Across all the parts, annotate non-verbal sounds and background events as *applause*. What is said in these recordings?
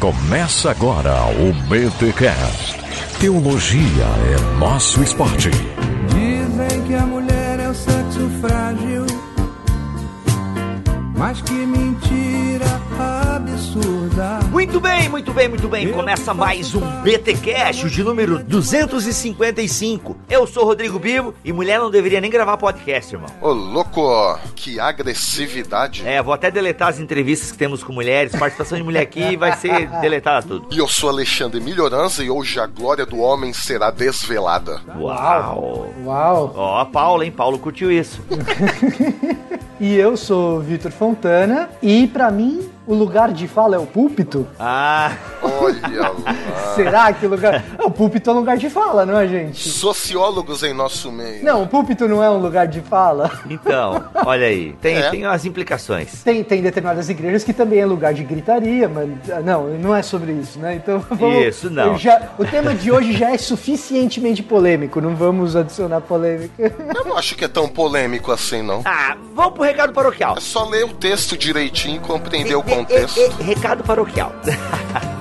Começa agora o BTCast. Teologia é nosso esporte. Dizem que a mulher é o sexo frágil, mas que mentira Muito bem, muito bem. Começa mais um BT Cash, de número 255. Eu sou Rodrigo Bibo e mulher não deveria nem gravar podcast, irmão. Ô, louco, que agressividade. É, vou até deletar as entrevistas que temos com mulheres. Participação de mulher aqui *laughs* vai ser deletada tudo. E eu sou Alexandre Melhorança e hoje a glória do homem será desvelada. Uau! Uau! Ó, a Paula, hein? Paulo curtiu isso. *laughs* E eu sou Vitor Fontana e pra mim o lugar de fala é o púlpito? Ah, Olha lá. *laughs* Será que o lugar. O púlpito é um lugar de fala, não é, gente? Sociólogos em nosso meio. Não, o púlpito não é um lugar de fala. então, olha aí. Tem, É. tem as implicações. Tem, tem determinadas igrejas que também é lugar de gritaria, mas ah, não, não é sobre isso, né? Então *laughs* vamos. Isso, não. já- o tema de hoje já é suficientemente polêmico, não vamos adicionar polêmica. Eu não acho que é tão polêmico assim, não. Ah, vamos pro recado paroquial. É só ler o texto direitinho e compreender o contexto. e- e- recado paroquial. *laughs*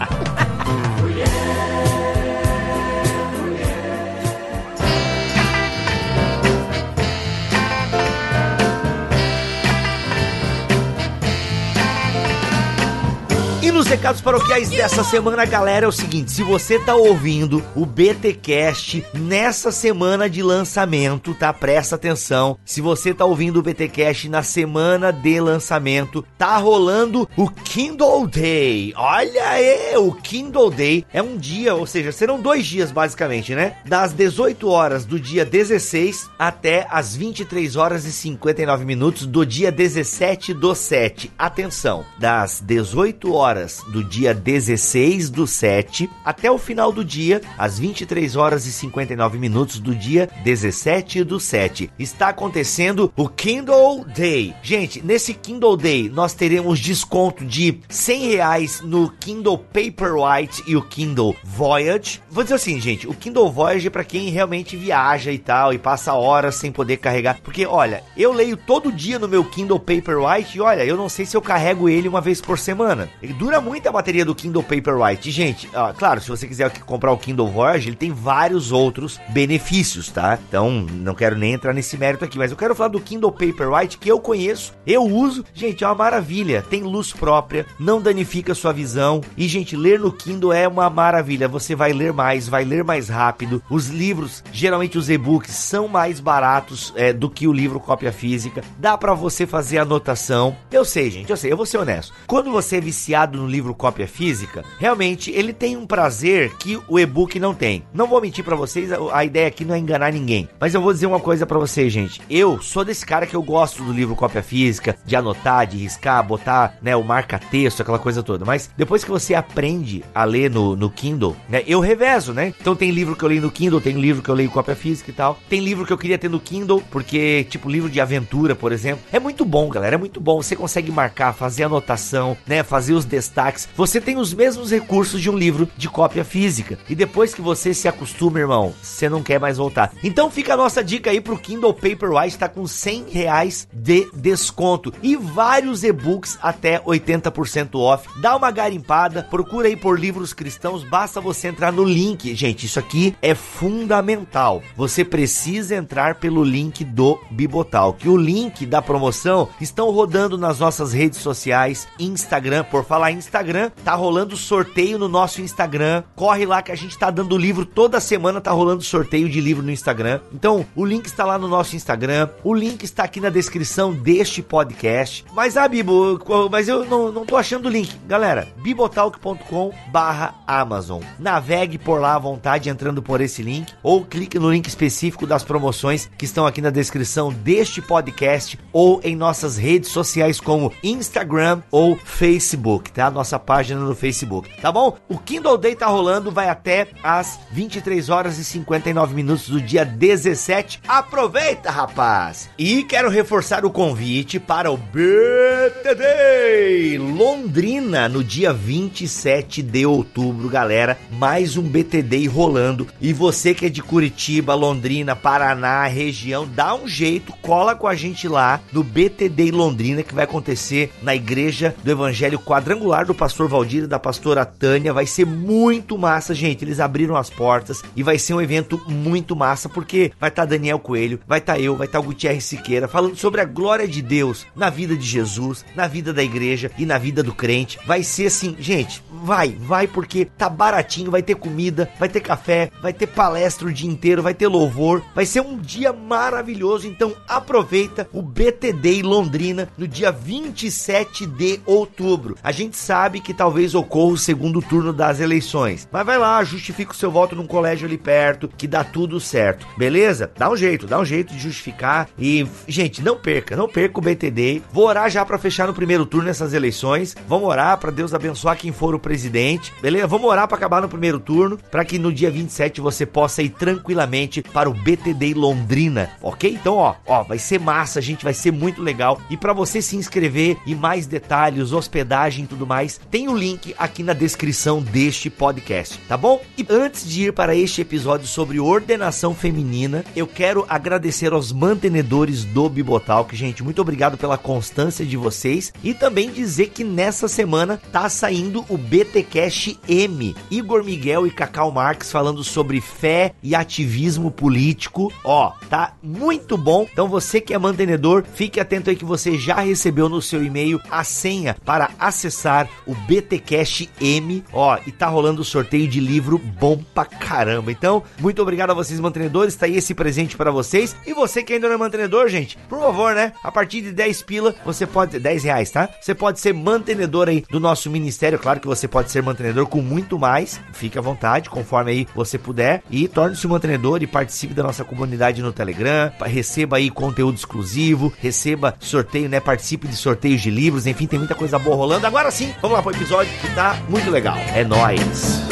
E nos recados paroquiais dessa semana, galera, é o seguinte: se você tá ouvindo o BTcast nessa semana de lançamento, tá? Presta atenção. Se você tá ouvindo o BTcast na semana de lançamento, tá rolando o Kindle Day. Olha aí, o Kindle Day é um dia, ou seja, serão dois dias basicamente, né? Das 18 horas do dia 16 até as 23 horas e 59 minutos do dia 17 do 7. Atenção, das 18 horas do dia 16 do 7 até o final do dia, às 23 horas e 59 minutos do dia 17 do 7. Está acontecendo o Kindle Day. Gente, nesse Kindle Day nós teremos desconto de 100 reais no Kindle Paperwhite e o Kindle Voyage. Vou dizer assim, gente, o Kindle Voyage é para quem realmente viaja e tal e passa horas sem poder carregar. Porque, olha, eu leio todo dia no meu Kindle Paperwhite e olha, eu não sei se eu carrego ele uma vez por semana. Ele dura muito a bateria do Kindle Paperwhite. Gente, ó, claro, se você quiser comprar o Kindle Voyage, ele tem vários outros benefícios, tá? Então, não quero nem entrar nesse mérito aqui, mas eu quero falar do Kindle Paperwhite que eu conheço, eu uso. Gente, é uma maravilha. Tem luz própria, não danifica sua visão. E, gente, ler no Kindle é uma maravilha. Você vai ler mais, vai ler mais rápido. Os livros, geralmente os e-books, são mais baratos é, do que o livro cópia física. Dá pra você fazer anotação. Eu sei, gente, eu sei, eu vou ser honesto. Quando você é viciado no livro cópia física, realmente ele tem um prazer que o e-book não tem. Não vou mentir pra vocês, a, ideia aqui não é enganar ninguém. Mas eu vou dizer uma coisa pra vocês, gente. Eu sou desse cara que eu gosto do livro cópia física, de anotar, de riscar, botar, né, o marca-texto, aquela coisa toda. Mas depois que você aprende a ler no, no Kindle, né, eu revezo, né? Então tem livro que eu leio no Kindle, tem livro que eu leio cópia física e tal. Tem livro que eu queria ter no Kindle, porque, tipo, livro de aventura, por exemplo. É muito bom, galera, é muito bom. Você consegue marcar, fazer anotação, né, fazer os destaques. Você tem os mesmos recursos de um livro de cópia física. E depois que você se acostuma, irmão, você não quer mais voltar. Então fica a nossa dica aí pro Kindle Paperwhite, tá com 100 reais de desconto. E vários e-books até 80% off. Dá uma garimpada, procura aí por livros cristãos, basta você entrar no link. Gente, isso aqui é fundamental. Você precisa entrar pelo link do Bibotal, que o link da promoção estão rodando nas nossas redes sociais, Instagram, por falar em Instagram, tá rolando sorteio no nosso Instagram. Corre lá que a gente tá dando livro toda semana, tá rolando sorteio de livro no Instagram. Então, o link está lá no nosso Instagram, o link está aqui na descrição deste podcast. Mas ah, Bibo, mas eu não, não tô achando o link. Galera, bibotalk.com barra Amazon. Navegue por lá à vontade entrando por esse link ou clique no link específico das promoções que estão aqui na descrição deste podcast ou em nossas redes sociais como Instagram ou Facebook, tá? Nossa página no Facebook, tá bom? O Kindle Day tá rolando, vai até às 23 horas e 59 minutos do dia 17. Aproveita, rapaz! E quero reforçar o convite para o BT Day Londrina no dia 27 de outubro, galera. Mais um BT Day rolando. E você que é de Curitiba, Londrina, Paraná, região, dá um jeito, cola com a gente lá no BT Day Londrina que vai acontecer na Igreja do Evangelho Quadrangular lar do pastor Valdir e da pastora Tânia. Vai ser muito massa, gente. Eles abriram as portas e vai ser um evento muito massa, porque vai estar tá Daniel Coelho, vai estar tá eu, vai estar tá o Gutierrez Siqueira falando sobre a glória de Deus na vida de Jesus, na vida da igreja e na vida do crente. Vai ser assim, gente, vai, vai porque tá baratinho, vai ter comida, vai ter café, vai ter palestra o dia inteiro, vai ter louvor, vai ser um dia maravilhoso. Então aproveita o BTD Londrina no dia 27 de outubro. A gente sabe que talvez ocorra o segundo turno das eleições, mas vai lá, justifica o seu voto num colégio ali perto, que dá tudo certo, beleza? Dá um jeito, dá um jeito de justificar e, gente, não perca, não perca o BTD. Vou orar já para fechar no primeiro turno essas eleições. Vamos orar para Deus abençoar quem for o presidente, beleza? Vamos orar para acabar no primeiro turno, para que no dia 27 você possa ir tranquilamente para o BTD Londrina, ok? Então, ó, ó, vai ser massa, gente, vai ser muito legal. E para você se inscrever e mais detalhes, hospedagem e tudo mais, tem o link aqui na descrição deste podcast, tá bom? E antes de ir para este episódio sobre ordenação feminina, eu quero agradecer aos mantenedores do Bibotalk, gente, muito obrigado pela constância de vocês e também dizer que nessa semana tá saindo o BTcast M, Igor Miguel e Cacau Marques falando sobre fé e ativismo político. Ó, tá muito bom. Então você que é mantenedor, fique atento aí que você já recebeu no seu e-mail a senha para acessar o BTcast M. Ó, e tá rolando o sorteio de livro bom pra caramba. Então, muito obrigado a vocês mantenedores, tá aí esse presente para vocês. E você que ainda não é mantenedor, gente, por favor, né? A partir de 10 pila, você pode 10 reais, tá? Você pode ser mantenedor aí do nosso ministério. Claro que você pode ser mantenedor com muito mais. Fique à vontade, conforme aí você puder e torne-se um mantenedor e participe da nossa comunidade no Telegram, receba aí conteúdo exclusivo, receba sorteio, né? Participe de sorteios de livros, enfim, tem muita coisa boa rolando. Agora sim, vamos lá pro episódio que tá muito legal. É nóis!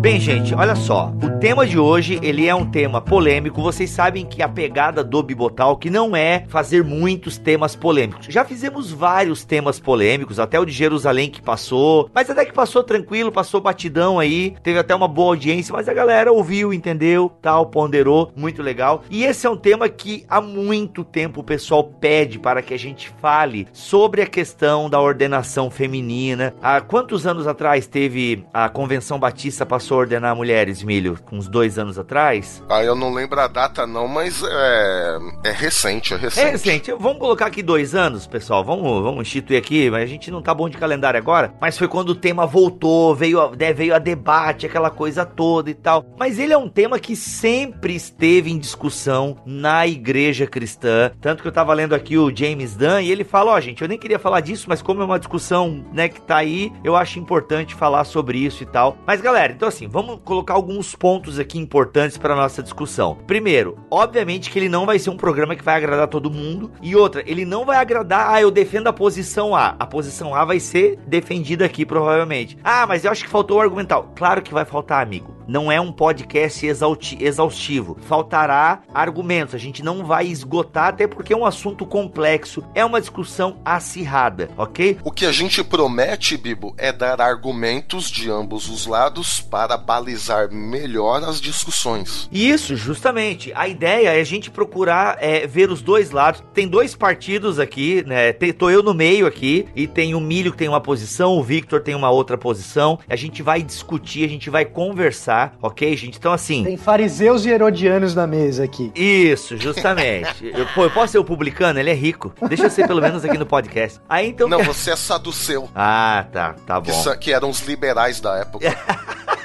Bem, gente, olha só. O tema de hoje, ele é um tema polêmico. Vocês sabem que a pegada do Bibotal que não é fazer muitos temas polêmicos. Já fizemos vários temas polêmicos, até o de Jerusalém que passou, mas até que passou tranquilo, passou batidão aí, teve até uma boa audiência, mas a galera ouviu, entendeu, tal, ponderou, muito legal. E esse é um tema que há muito tempo o pessoal pede para que a gente fale sobre a questão da ordenação feminina. Há quantos anos atrás teve a Convenção Batista passou ordenar mulheres, Milho? Uns dois anos atrás? Ah, eu não lembro a data não, mas é, é recente, é recente. É recente. Vamos colocar aqui dois anos, pessoal. Vamos, vamos instituir aqui, mas a gente não tá bom de calendário agora. Mas foi quando o tema voltou, veio a, né, veio a debate, aquela coisa toda e tal. Mas ele é um tema que sempre esteve em discussão na igreja cristã. Tanto que eu tava lendo aqui o James Dunn e ele fala, ó, oh, gente, eu nem queria falar disso, mas como é uma discussão, né, que tá aí, eu acho importante falar sobre isso e tal. Mas galera, então assim, vamos colocar alguns pontos aqui importantes para nossa discussão. Primeiro, obviamente que ele não vai ser um programa que vai agradar todo mundo. E outra, ele não vai agradar, ah, eu defendo a posição A. A posição A vai ser defendida aqui provavelmente. Ah, mas eu acho que faltou o argumental. Claro que vai faltar, amigo não é um podcast exaustivo. Faltará argumentos, a gente não vai esgotar, até porque é um assunto complexo, é uma discussão acirrada, ok? O que a gente promete, Bibo, é dar argumentos de ambos os lados para balizar melhor as discussões. Isso, justamente. A ideia é a gente procurar é, ver os dois lados. Tem dois partidos aqui, né? Tem, tô eu no meio aqui, e tem o Milho que tem uma posição, o Victor tem uma outra posição. A gente vai discutir, a gente vai conversar ok, gente? Então, assim. Tem fariseus e herodianos na mesa aqui. Isso, justamente. *laughs* eu, pô, eu posso ser o publicano? Ele é rico. Deixa eu ser pelo menos aqui no podcast. Aí então. Não, você é saduceu. Ah, tá, tá bom. Que, que eram os liberais da época. *laughs*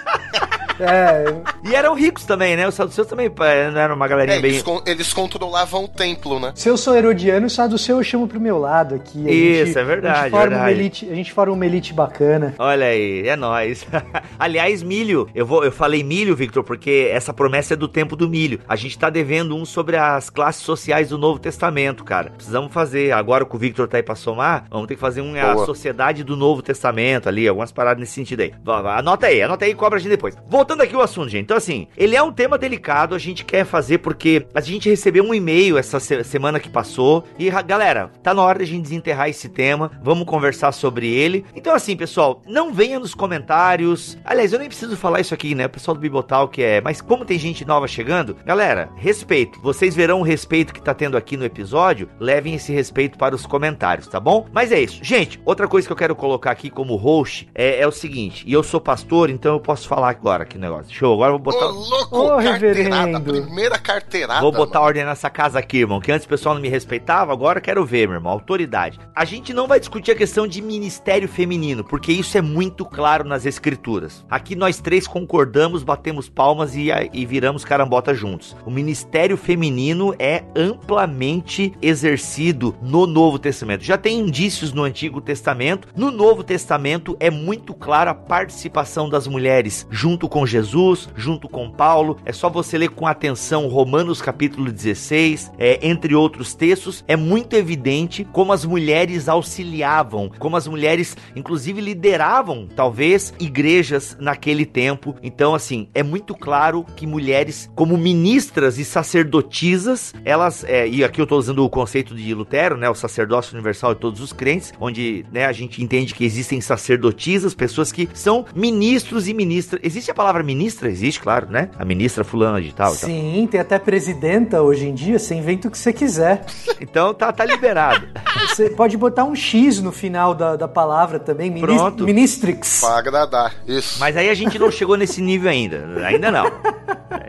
É. E eram ricos também, né? Os saduceus também é, não eram uma galerinha é, bem. Eles, con eles, controlavam o templo, né? Se eu sou herodiano, o saduceu eu chamo pro meu lado aqui. A Isso, gente, é verdade. A gente, forma verdade. Uma elite, a gente forma uma elite bacana. Olha aí, é nóis. *laughs* Aliás, milho, eu, vou, eu falei milho, Victor, porque essa promessa é do tempo do milho. A gente tá devendo um sobre as classes sociais do Novo Testamento, cara. Precisamos fazer. Agora que o Victor tá aí pra somar, vamos ter que fazer um, a sociedade do Novo Testamento ali, algumas paradas nesse sentido aí. Anota aí, anota aí e cobra a gente depois. Voltando voltando aqui ao assunto, gente. Então, assim, ele é um tema delicado, a gente quer fazer porque a gente recebeu um e-mail essa se semana que passou. E, galera, tá na hora de a gente desenterrar esse tema. Vamos conversar sobre ele. Então, assim, pessoal, não venha nos comentários. Aliás, eu nem preciso falar isso aqui, né? O pessoal do Bibotal que é. Mas como tem gente nova chegando, galera, respeito. Vocês verão o respeito que tá tendo aqui no episódio. Levem esse respeito para os comentários, tá bom? Mas é isso. Gente, outra coisa que eu quero colocar aqui como host é, é o seguinte. E eu sou pastor, então eu posso falar agora aqui o negócio. Show, agora eu vou botar. Ô, louco, Ô, carteirada, reverendo. primeira carteirada. Vou botar mano. ordem nessa casa aqui, irmão. Que antes o pessoal não me respeitava, agora eu quero ver, meu irmão. Autoridade. A gente não vai discutir a questão de ministério feminino, porque isso é muito claro nas escrituras. Aqui nós três concordamos, batemos palmas e, e viramos carambota juntos. O ministério feminino é amplamente exercido no Novo Testamento. Já tem indícios no Antigo Testamento. No Novo Testamento é muito clara a participação das mulheres junto com Jesus, junto com Paulo. É só você ler com atenção Romanos capítulo 16, é, entre outros textos. É muito evidente como as mulheres auxiliavam, como as mulheres, inclusive, lideravam, talvez, igrejas naquele tempo. Então, assim, é muito claro que mulheres, como ministras e sacerdotisas, elas, é, e aqui eu estou usando o conceito de Lutero, né, o sacerdócio universal de todos os crentes, onde né, a gente entende que existem sacerdotisas, pessoas que são ministros e ministras. Existe a palavra ministra? Existe, claro, né? A ministra fulana de tal. e tal. Sim, tem até presidenta hoje em dia, você inventa o que você quiser. Então tá, tá liberado. *laughs* Você pode botar um X no final da, da palavra também, Pronto. ministrix. Pra agradar. Isso. Mas aí a gente não chegou nesse nível ainda. Ainda não.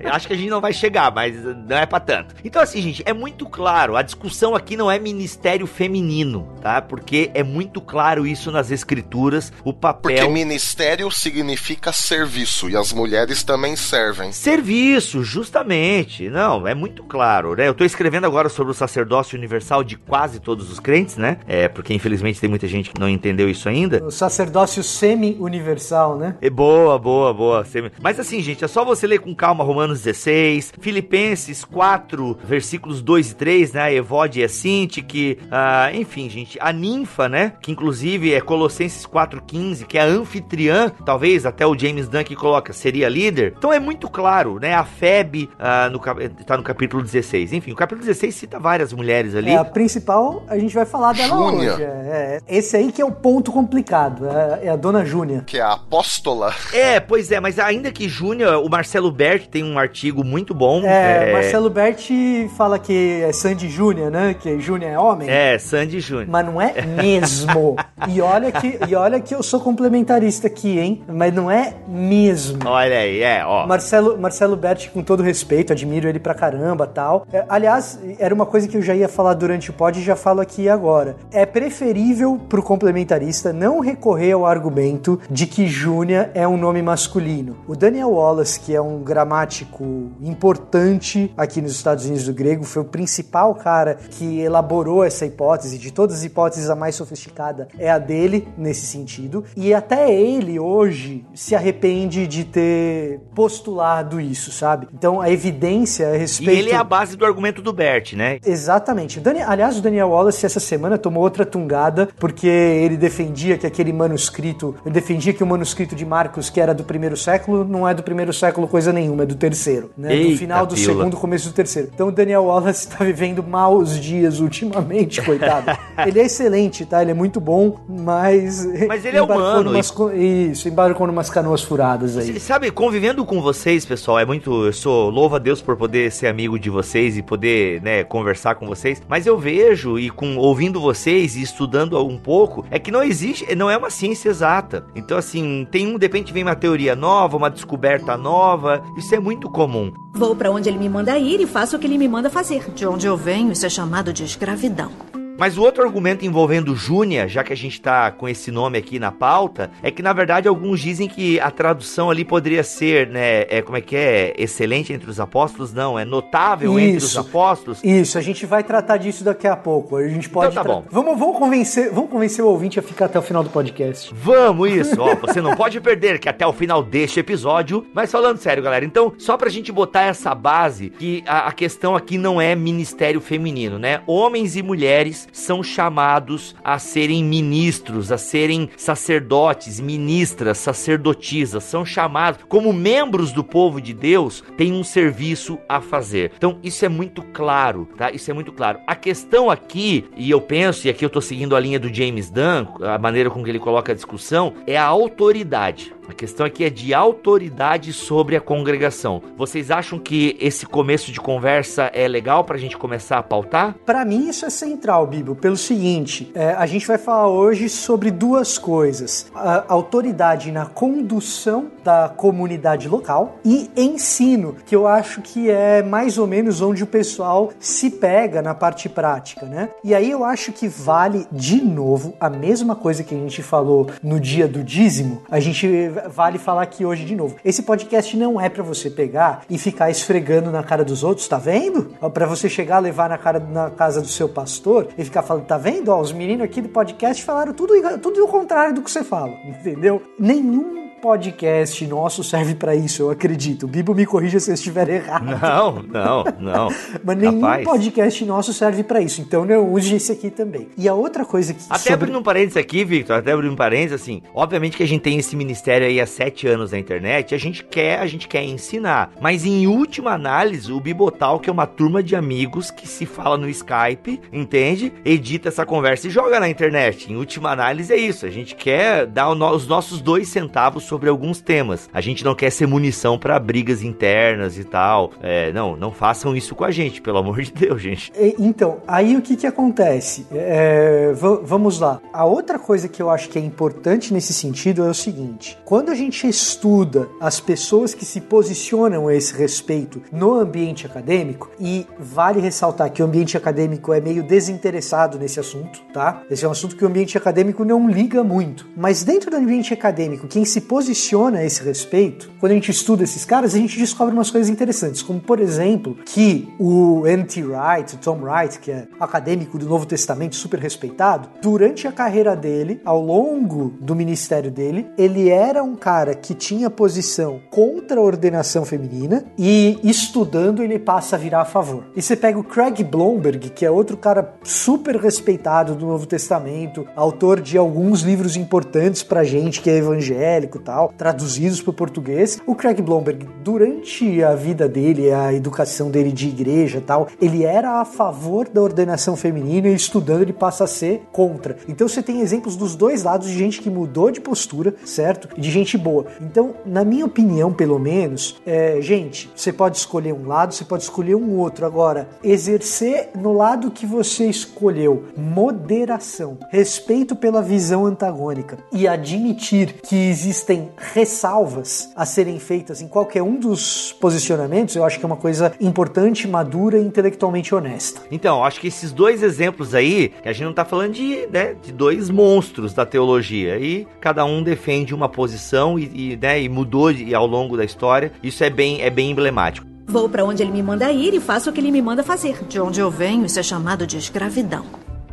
Acho que a gente não vai chegar, mas não é pra tanto. Então, assim, gente, é muito claro. A discussão aqui não é ministério feminino, tá? Porque é muito claro isso nas escrituras. O Porque papel. ministério significa serviço e as mulheres também servem. Serviço, justamente. Não, é muito claro, né? Eu tô escrevendo agora sobre o sacerdócio universal de quase todos os crentes, né? É, porque infelizmente tem muita gente que não entendeu isso ainda. O sacerdócio semi-universal, né? É boa, boa, boa. Mas assim, gente, é só você ler com calma Romanos 16, Filipenses 4, versículos 2 e 3, né? A Evode e a Sinti, que, ah, enfim, gente, a ninfa, né? Que inclusive é Colossenses 4,15, que é a anfitriã, talvez até o James Dunn que coloca, seria líder. Então é muito claro, né? A Febe ah, no, tá no capítulo 16. Enfim, o capítulo 16 cita várias mulheres ali. É, a principal, a gente vai falar dela Júnia. hoje. É, é, esse aí que é o ponto complicado, é, é a dona Júnia. Que é a apóstola. É, pois é, mas ainda que Júnior, o Marcelo Berti tem um artigo muito bom. É, Marcelo Berti fala que é Sandy Júnior, né? Que Júnior é homem. É, Sandy Júnior. Mas não é mesmo. *laughs* e, olha que, e olha que eu sou complementarista aqui, hein? Mas não é mesmo. Olha aí, é, ó. Marcelo, Marcelo Berti, com todo respeito, admiro ele pra caramba tal. É, aliás, era uma coisa que eu já ia falar durante o pod e já falo aqui agora. É preferível pro complementarista não recorrer ao argumento de que Júnia é um nome masculino. O Daniel Wallace, que é um gramático importante aqui nos Estados Unidos do grego, foi o principal cara que elaborou essa hipótese. De todas as hipóteses, a mais sofisticada é a dele nesse sentido. E até ele hoje se arrepende de ter postulado isso, sabe? Então a evidência a E respeito. ele é a base do argumento do Bert, né? Exatamente. Dani- Aliás, o Daniel Wallace essa semana tomou outra tungada porque ele defendia que aquele manuscrito, ele defendia que o manuscrito de Marcos, que era do primeiro século, não é do primeiro século coisa nenhuma, é do terceiro, né? do Eita, final do pila. segundo, começo do terceiro. Então o Daniel Wallace está *laughs* vivendo maus dias ultimamente, coitado. *laughs* ele é excelente, tá? Ele é muito bom, mas Mas ele é humano, numas co- Isso, embarcou numas canoas furadas aí. Sabe, convivendo com vocês, pessoal, é muito. Eu sou louvo a Deus por poder ser amigo de vocês e poder, né, conversar com vocês. Mas eu vejo e com ouvindo vocês e estudando um pouco, é que não existe, não é uma ciência exata. Então, assim, tem um, de repente vem uma teoria nova, uma descoberta nova. Isso é muito comum. Vou pra onde ele me manda ir e faço o que ele me manda fazer. De onde eu venho, isso é chamado de escravidão. Mas o outro argumento envolvendo Júnia, já que a gente tá com esse nome aqui na pauta, é que na verdade alguns dizem que a tradução ali poderia ser, né, é, como é que é, excelente entre os apóstolos? Não, é notável entre os Isso. apóstolos. Isso, a gente vai tratar disso daqui a pouco. A gente pode. Então tá bom. Vamos, vamos convencer, vamos convencer o ouvinte a ficar até o final do podcast. Vamos isso, ó, *laughs* você não pode perder que até o final deste episódio, mas falando sério, galera, então, só pra gente botar essa base, que a, a questão aqui não é ministério feminino, né? Homens e mulheres são chamados a serem ministros, a serem sacerdotes, ministras, sacerdotisas, são chamados como membros do povo de Deus, têm um serviço a fazer. Então, isso é muito claro, tá? Isso é muito claro. A questão aqui, e eu penso, e aqui eu tô seguindo a linha do James Dunn, a maneira com que ele coloca a discussão, é a autoridade. A questão aqui é de autoridade sobre a congregação. Vocês acham que esse começo de conversa é legal para a gente começar a pautar? Para mim isso é central, Bíblia, pelo seguinte: é, a gente vai falar hoje sobre duas coisas: a autoridade na condução da comunidade local e ensino, que eu acho que é mais ou menos onde o pessoal se pega na parte prática, né? E aí eu acho que vale de novo a mesma coisa que a gente falou no dia do dízimo. A gente vale falar aqui hoje de novo. Esse podcast não é para você pegar e ficar esfregando na cara dos outros, tá vendo? Para você chegar, levar na cara na casa do seu pastor e ficar falando, tá vendo? Ó, os meninos aqui do podcast falaram tudo, tudo o contrário do que você fala, *laughs* entendeu? Nenhum podcast nosso serve para isso, eu acredito. Bibo me corrija se eu estiver errado. Não, não, não. *laughs* Mas nenhum Rapaz. podcast nosso serve para isso, então não use esse aqui também. E a outra coisa que. Até sobre... abrindo um parênteses aqui, Victor, até abrindo um parênteses, assim, obviamente que a gente tem esse ministério aí há sete anos na internet, a gente quer, a gente quer ensinar. Mas em última análise, o Bibotal, que é uma turma de amigos que se fala no Skype, entende? Edita essa conversa e joga na internet. Em última análise é isso. A gente quer dar os nossos dois centavos sobre alguns temas. A gente não quer ser munição para brigas internas e tal. É, não, não façam isso com a gente, pelo amor de Deus, gente. Então, aí o que que acontece? É, vamos lá. A outra coisa que eu acho que é importante nesse sentido é o seguinte: quando a gente estuda as pessoas que se posicionam a esse respeito no ambiente acadêmico, e vale ressaltar que o ambiente acadêmico é meio desinteressado nesse assunto, tá? Esse é um assunto que o ambiente acadêmico não liga muito. Mas dentro do ambiente acadêmico, quem se posiciona posiciona a esse respeito, quando a gente estuda esses caras, a gente descobre umas coisas interessantes, como por exemplo, que o N.T. Wright, o Tom Wright, que é acadêmico do Novo Testamento super respeitado, durante a carreira dele, ao longo do ministério dele, ele era um cara que tinha posição contra a ordenação feminina e estudando ele passa a virar a favor. E você pega o Craig Blomberg, que é outro cara super respeitado do Novo Testamento, autor de alguns livros importantes pra gente que é evangélico, traduzidos para o português. O Craig Blomberg, durante a vida dele, a educação dele de igreja tal, ele era a favor da ordenação feminina e estudando ele passa a ser contra. Então você tem exemplos dos dois lados de gente que mudou de postura, certo? De gente boa. Então, na minha opinião, pelo menos, é, gente, você pode escolher um lado, você pode escolher um outro. Agora, exercer no lado que você escolheu moderação, respeito pela visão antagônica e admitir que existem ressalvas a serem feitas em qualquer um dos posicionamentos, eu acho que é uma coisa importante, madura e intelectualmente honesta. Então, acho que esses dois exemplos aí, que a gente não está falando de, né, de dois monstros da teologia, e cada um defende uma posição e, e, né, e mudou de, ao longo da história, isso é bem, é bem emblemático. Vou para onde ele me manda ir e faço o que ele me manda fazer. De onde eu venho, isso é chamado de escravidão.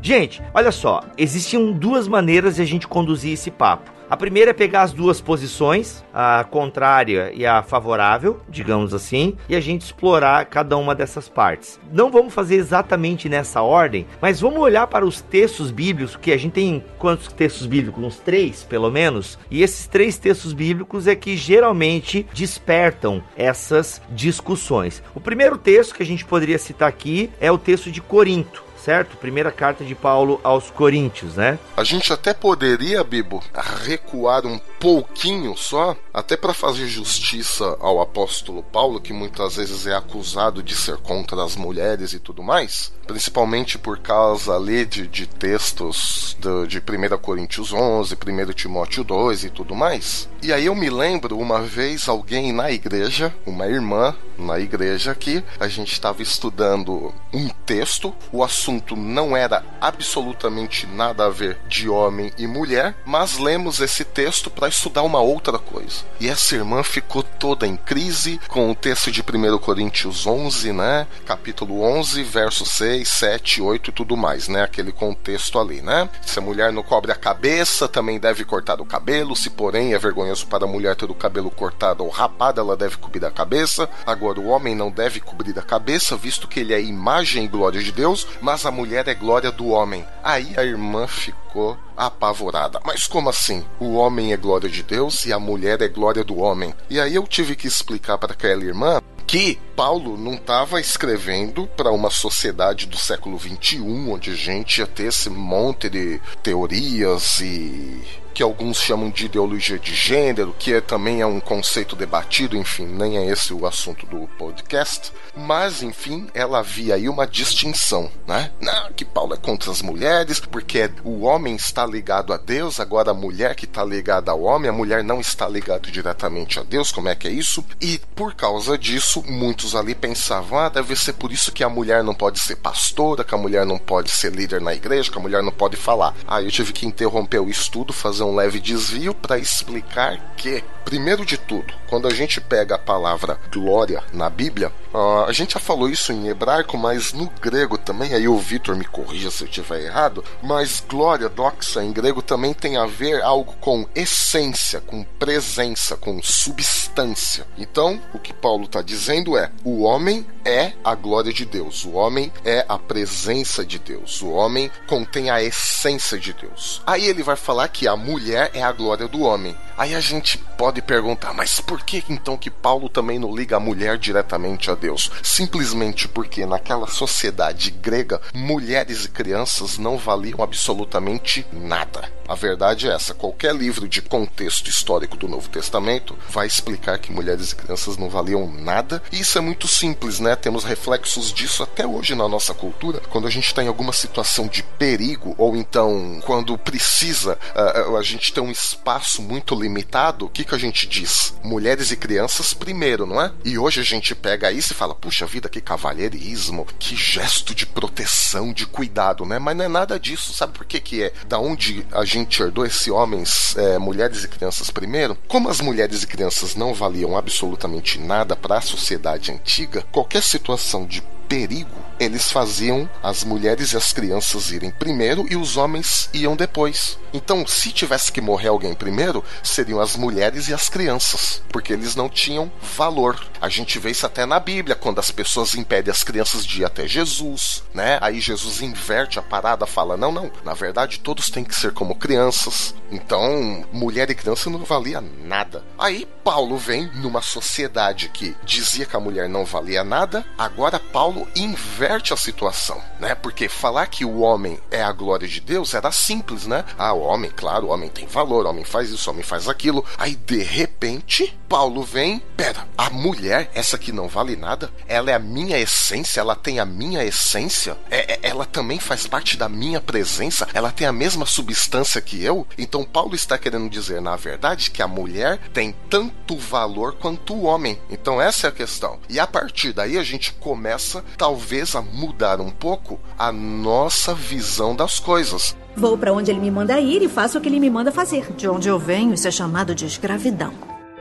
Gente, olha só, existiam duas maneiras de a gente conduzir esse papo. A primeira é pegar as duas posições, a contrária e a favorável, digamos assim, e a gente explorar cada uma dessas partes. Não vamos fazer exatamente nessa ordem, mas vamos olhar para os textos bíblicos, que a gente tem quantos textos bíblicos? Uns três, pelo menos. E esses três textos bíblicos é que geralmente despertam essas discussões. O primeiro texto que a gente poderia citar aqui é o texto de Corinto certo? Primeira carta de Paulo aos Coríntios, né? A gente até poderia, Bibo, recuar um pouquinho só, até para fazer justiça ao apóstolo Paulo, que muitas vezes é acusado de ser contra as mulheres e tudo mais, principalmente por causa ali de, de textos de, de 1 Coríntios 11, 1 Timóteo 2 e tudo mais. E aí eu me lembro uma vez alguém na igreja, uma irmã na igreja, que a gente estava estudando um texto, o assunto não era absolutamente nada a ver de homem e mulher, mas lemos esse texto para estudar uma outra coisa. E essa irmã ficou toda em crise com o texto de 1 Coríntios 11, né? Capítulo 11, verso 6, 7, 8 e tudo mais, né? Aquele contexto ali, né? Se a mulher não cobre a cabeça, também deve cortar o cabelo. Se, porém, é vergonhoso para a mulher ter o cabelo cortado ou rapado, ela deve cobrir a cabeça. Agora, agora o homem não deve cobrir a cabeça, visto que ele é imagem e glória de Deus, mas a mulher é glória do homem. Aí a irmã ficou apavorada. Mas como assim? O homem é glória de Deus e a mulher é glória do homem. E aí eu tive que explicar para aquela irmã que Paulo não estava escrevendo para uma sociedade do século XXI, onde a gente ia ter esse monte de teorias e que alguns chamam de ideologia de gênero, que é, também é um conceito debatido, enfim, nem é esse o assunto do podcast. Mas, enfim, ela havia aí uma distinção, né? Não, que Paulo é contra as mulheres, porque o homem está ligado a Deus, agora a mulher que está ligada ao homem, a mulher não está ligada diretamente a Deus, como é que é isso? E por causa disso, muitos ali pensavam, ah, deve ser por isso que a mulher não pode ser pastora, que a mulher não pode ser líder na igreja, que a mulher não pode falar. Aí eu tive que interromper o estudo, fazer um leve desvio para explicar que, primeiro de tudo, quando a gente pega a palavra glória na Bíblia, uh, a gente já falou isso em hebraico, mas no grego também, aí o Vitor me corrija se eu estiver errado, mas glória, doxa, em grego também tem a ver algo com essência, com presença, com substância. Então, o que Paulo está dizendo é: o homem é a glória de Deus, o homem é a presença de Deus, o homem contém a essência de Deus. Aí ele vai falar que a mulher é a glória do homem. Aí a gente pode perguntar, mas por que então que Paulo também não liga a mulher diretamente a Deus? Simplesmente porque naquela sociedade grega, mulheres e crianças não valiam absolutamente nada. A verdade é essa: qualquer livro de contexto histórico do Novo Testamento vai explicar que mulheres e crianças não valiam nada. E isso é muito simples, né? Temos reflexos disso até hoje na nossa cultura. Quando a gente está em alguma situação de perigo, ou então quando precisa, uh, a gente tem um espaço muito limitado, o que, que a gente diz? Mulheres e crianças primeiro, não é? E hoje a gente pega isso e fala: puxa vida, que cavalheirismo, que gesto de proteção, de cuidado, né? Mas não é nada disso. Sabe por que, que é? Da onde a gente herdou esse homens, é, mulheres e crianças primeiro? Como as mulheres e crianças não valiam absolutamente nada para a sociedade antiga, qualquer situação de perigo, eles faziam as mulheres e as crianças irem primeiro e os homens iam depois. Então, se tivesse que morrer alguém primeiro, seriam as mulheres e as crianças, porque eles não tinham valor. A gente vê isso até na Bíblia, quando as pessoas impedem as crianças de ir até Jesus, né? Aí Jesus inverte a parada, fala: "Não, não, na verdade todos têm que ser como crianças". Então, mulher e criança não valia nada. Aí Paulo vem numa sociedade que dizia que a mulher não valia nada, agora Paulo inverte a situação, né? Porque falar que o homem é a glória de Deus era simples, né? Ah, o homem, claro, o homem tem valor, o homem faz isso, o homem faz aquilo. Aí de repente, Paulo vem, pera, a mulher, essa que não vale nada, ela é a minha essência, ela tem a minha essência, é, é, ela também faz parte da minha presença, ela tem a mesma substância que eu. Então Paulo está querendo dizer, na verdade, que a mulher tem tanto valor quanto o homem. Então essa é a questão. E a partir daí a gente começa talvez a mudar um pouco a nossa visão das coisas. Vou para onde ele me manda ir e faço o que ele me manda fazer. De onde eu venho, isso é chamado de escravidão.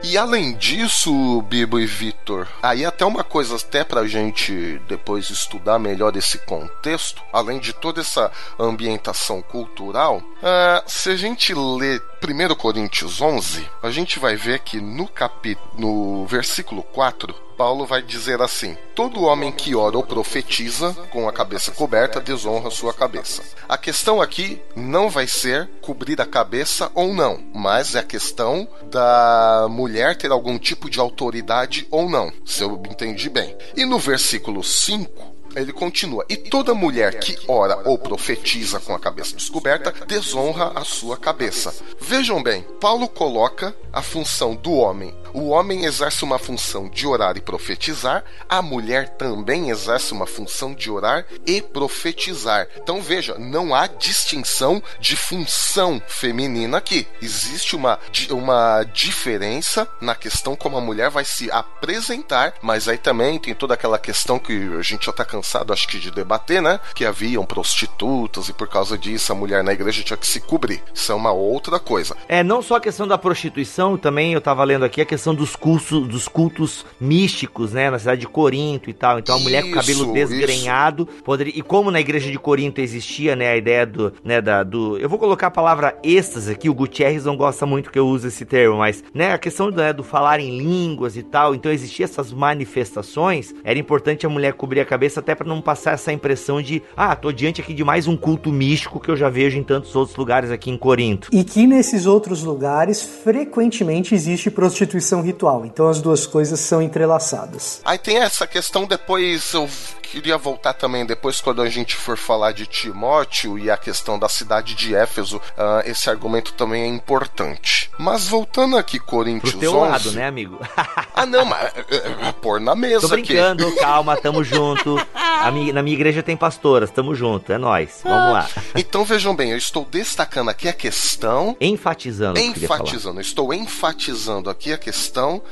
E além disso, Bibo e Vitor, aí até uma coisa até pra gente depois estudar melhor esse contexto, além de toda essa ambientação cultural, uh, se a gente ler 1 Coríntios 11, a gente vai ver que no capítulo, no versículo 4, Paulo vai dizer assim: Todo homem que ora ou profetiza com a cabeça coberta desonra sua cabeça. A questão aqui não vai ser cobrir a cabeça ou não, mas é a questão da mulher ter algum tipo de autoridade ou não, se eu entendi bem. E no versículo 5, ele continua: E toda mulher que ora ou profetiza com a cabeça descoberta desonra a sua cabeça. Vejam bem, Paulo coloca a função do homem. O homem exerce uma função de orar e profetizar, a mulher também exerce uma função de orar e profetizar. Então veja, não há distinção de função feminina aqui. Existe uma, uma diferença na questão como a mulher vai se apresentar, mas aí também tem toda aquela questão que a gente já está cansado, acho que, de debater, né? Que haviam prostitutas e por causa disso a mulher na igreja tinha que se cobrir. Isso é uma outra coisa. É, não só a questão da prostituição, também eu estava lendo aqui a questão questão dos cultos, dos cultos místicos, né? Na cidade de Corinto e tal. Então a mulher com cabelo Isso, desgrenhado poderia. E como na igreja de Corinto existia, né, a ideia do, né, da, do. Eu vou colocar a palavra êxtase aqui, o Gutierrez não gosta muito que eu use esse termo, mas, né, a questão do, né, do falar em línguas e tal. Então existia essas manifestações. Era importante a mulher cobrir a cabeça até para não passar essa impressão de, ah, tô diante aqui de mais um culto místico que eu já vejo em tantos outros lugares aqui em Corinto. E que nesses outros lugares frequentemente existe prostituição ritual. Então as duas coisas são entrelaçadas. Aí tem essa questão depois, eu queria voltar também depois quando a gente for falar de Timóteo e a questão da cidade de Éfeso, uh, esse argumento também é importante. Mas voltando aqui, Coríntios Pro teu 11... lado, né, amigo? *laughs* Ah, não, mas é, é, é pôr na mesa Tô aqui. brincando, *laughs* calma, tamo junto. A mi- na minha igreja tem pastoras, tamo junto, é nóis. Vamos lá. Então vejam bem, eu estou destacando aqui a questão Enfatizando. o que eu queria falar. Enfatizando, eu estou enfatizando aqui a questão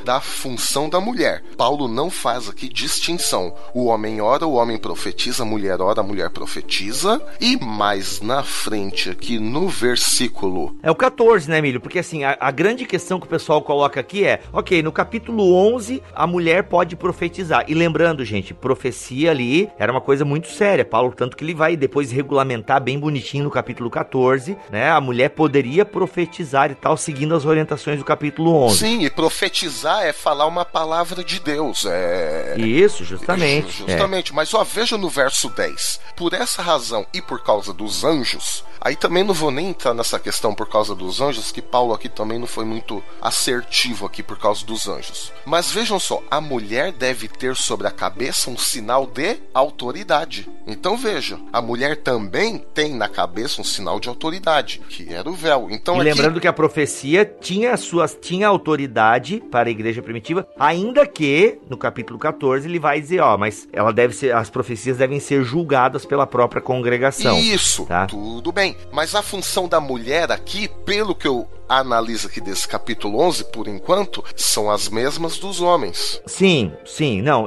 da função da mulher. Paulo não faz aqui distinção. O homem ora, o homem profetiza, a mulher ora, a mulher profetiza. E mais na frente aqui no versículo. É o 14, né, Emílio? Porque assim, a, a grande questão que o pessoal coloca aqui é: ok, no capítulo 11, a mulher pode profetizar. E lembrando, gente, profecia ali era uma coisa muito séria. Paulo, tanto que ele vai depois regulamentar bem bonitinho no capítulo 14, né? A mulher poderia profetizar e tal, seguindo as orientações do capítulo 11. Sim, e profetizar é falar uma palavra de Deus. É. Isso, justamente. Ju- é. Justamente, mas ó, veja no verso 10. Por essa razão e por causa dos anjos, aí também não vou nem entrar nessa questão por causa dos anjos, que Paulo aqui também não foi muito assertivo aqui por causa dos anjos. Mas vejam só, a mulher deve ter sobre a cabeça um sinal de autoridade. Então veja, a mulher também tem na cabeça um sinal de autoridade, que era o véu. Então E aqui- lembrando que a profecia tinha suas tinha autoridade para a igreja primitiva, ainda que no capítulo 14 ele vai dizer, ó, mas ela deve ser as profecias devem ser julgadas pela própria congregação. Isso, tá? tudo bem. Mas a função da mulher aqui, pelo que eu analiso aqui desse capítulo 11, por enquanto, são as mesmas dos homens. Sim, sim, não,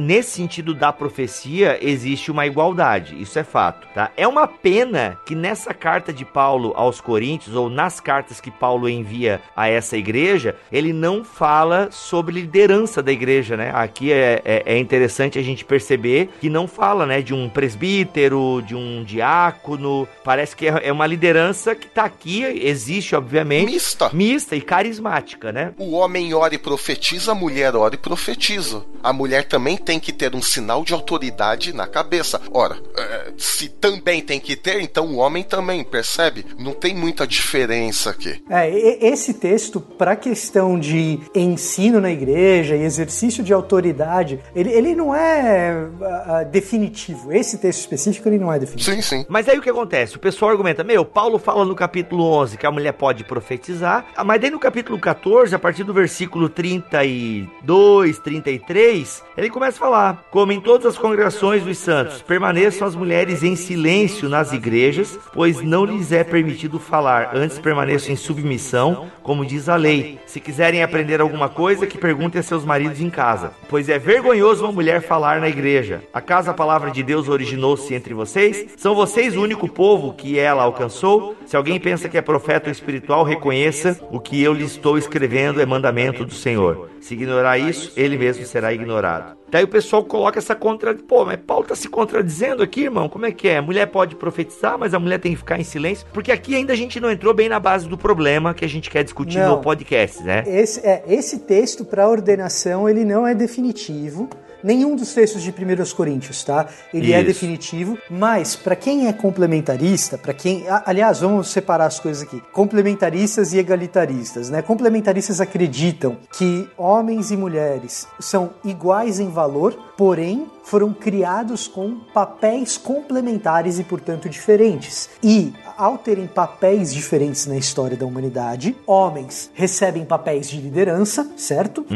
nesse sentido da profecia existe uma igualdade, isso é fato, tá? É uma pena que nessa carta de Paulo aos Coríntios ou nas cartas que Paulo envia a essa igreja, ele não fala sobre liderança da igreja, né? Aqui é, é, é interessante a gente perceber que não fala, né, de um presbítero, de um diácono, parece que é, é uma liderança que tá aqui, existe obviamente, Mista. mista e carismática, né? O homem ora e profetiza, a mulher ora e profetiza. A mulher também tem que ter um sinal de autoridade na cabeça. Ora, eh, se também tem que ter, então o homem também, percebe? Não tem muita diferença aqui. É, esse texto, para questão de ensino na igreja e exercício de autoridade, ele, ele não é ah, definitivo. Esse texto específico, ele não é definitivo. Sim, sim. Mas aí o que acontece? O pessoal argumenta, meu, Paulo fala no capítulo 11 que a mulher pode profetizar, ah, mas daí no capítulo 14, a partir do versículo 32, 33, ele começa a falar, como em todas as congregações dos santos, permaneçam as mulheres em silêncio nas igrejas, pois não lhes é permitido falar, antes permaneçam em submissão, como diz a lei. Se quiserem aprender alguma coisa, que perguntem a seus maridos em casa, pois é vergonhoso uma mulher falar na igreja. Acaso a palavra de Deus originou-se entre vocês? São vocês o único povo que ela alcançou? Se alguém pensa que é profeta espiritual, reconheça o que eu lhe estou escrevendo é mandamento do Senhor. Se ignorar isso, ele mesmo será ignorado. Daí o pessoal coloca essa contra... Pô, mas Paulo tá se contradizendo aqui, irmão. Como é que é? A mulher pode profetizar, mas a mulher tem que ficar em silêncio? Porque aqui ainda a gente não entrou bem na base do problema que a gente quer discutir Não. no podcast, né? Esse, é, esse texto para ordenação ele não é definitivo. Nenhum dos textos de 1 Coríntios, tá? Ele é Isso. definitivo, mas para quem é complementarista, para quem, aliás, vamos separar as coisas aqui. Complementaristas e egalitaristas, né? Complementaristas acreditam que homens e mulheres são iguais em valor, porém foram criados com papéis complementares e, portanto, diferentes. E ao terem papéis diferentes na história da humanidade, homens recebem papéis de liderança, certo?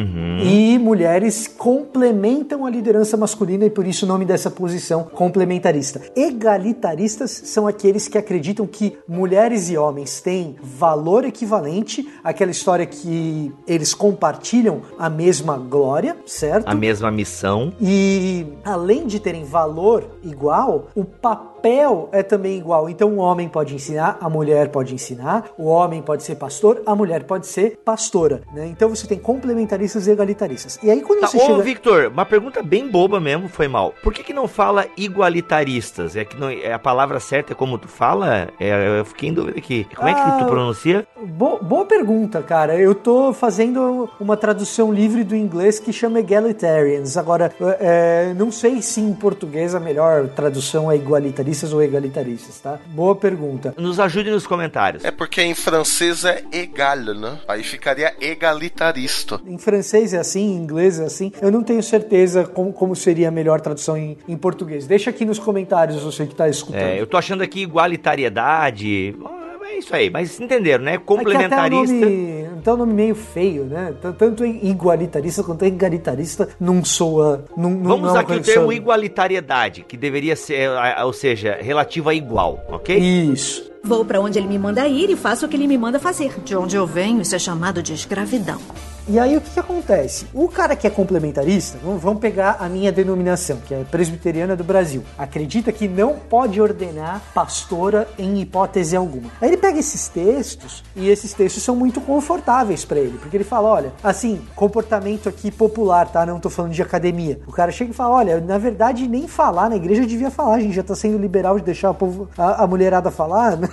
E mulheres complementam a liderança masculina e por isso o nome dessa posição complementarista. Egalitaristas são aqueles que acreditam que mulheres e homens têm valor equivalente, aquela história que eles compartilham a mesma glória, certo? A mesma missão. E além de terem valor igual, o papel papel é também igual. Então o homem pode ensinar, a mulher pode ensinar, o homem pode ser pastor, a mulher pode ser pastora. Né? Então você tem complementaristas e egalitaristas. E aí quando Tá, você ô, chega. Victor, uma pergunta bem boba mesmo, foi mal. Por que que não fala igualitaristas? É que não, é a palavra certa é como tu fala? É, eu fiquei em dúvida aqui. Como é que Ah, tu pronuncia? Bo- boa pergunta, cara. Eu tô fazendo uma tradução livre do inglês que chama egalitarians. Agora, é, não sei se em português a melhor tradução é ou egalitaristas, tá? Boa pergunta. Nos ajude nos comentários. É porque em francês é égal, né? Aí ficaria egalitarista. Em francês é assim, em inglês é assim. Eu não tenho certeza como, como seria a melhor tradução em, em português. Deixa aqui nos comentários você que tá escutando. É, eu tô achando aqui igualitariedade. É isso aí, mas entenderam, né? É até Complementarista. nome, até o nome meio feio, né? Tanto igualitarista quanto egalitarista não soa. Não, não- Vamos não é usar aqui o termo igualitariedade, que deveria ser, a- ou seja, relativa a igual, ok? Isso. Vou pra onde ele me manda ir e faço o que ele me manda fazer. De onde eu venho, isso é chamado de escravidão. E aí o que, que acontece? O cara que é complementarista, vamos, pegar a minha denominação, que é presbiteriana do Brasil, acredita que não pode ordenar pastora em hipótese alguma. Aí ele pega esses textos e esses textos são muito confortáveis pra ele, porque ele fala, olha, assim, comportamento aqui popular, tá? Não tô falando de academia. O cara chega e fala, olha, na verdade nem falar na igreja devia falar, a gente já tá sendo liberal de deixar o povo, a, a mulherada falar? *laughs*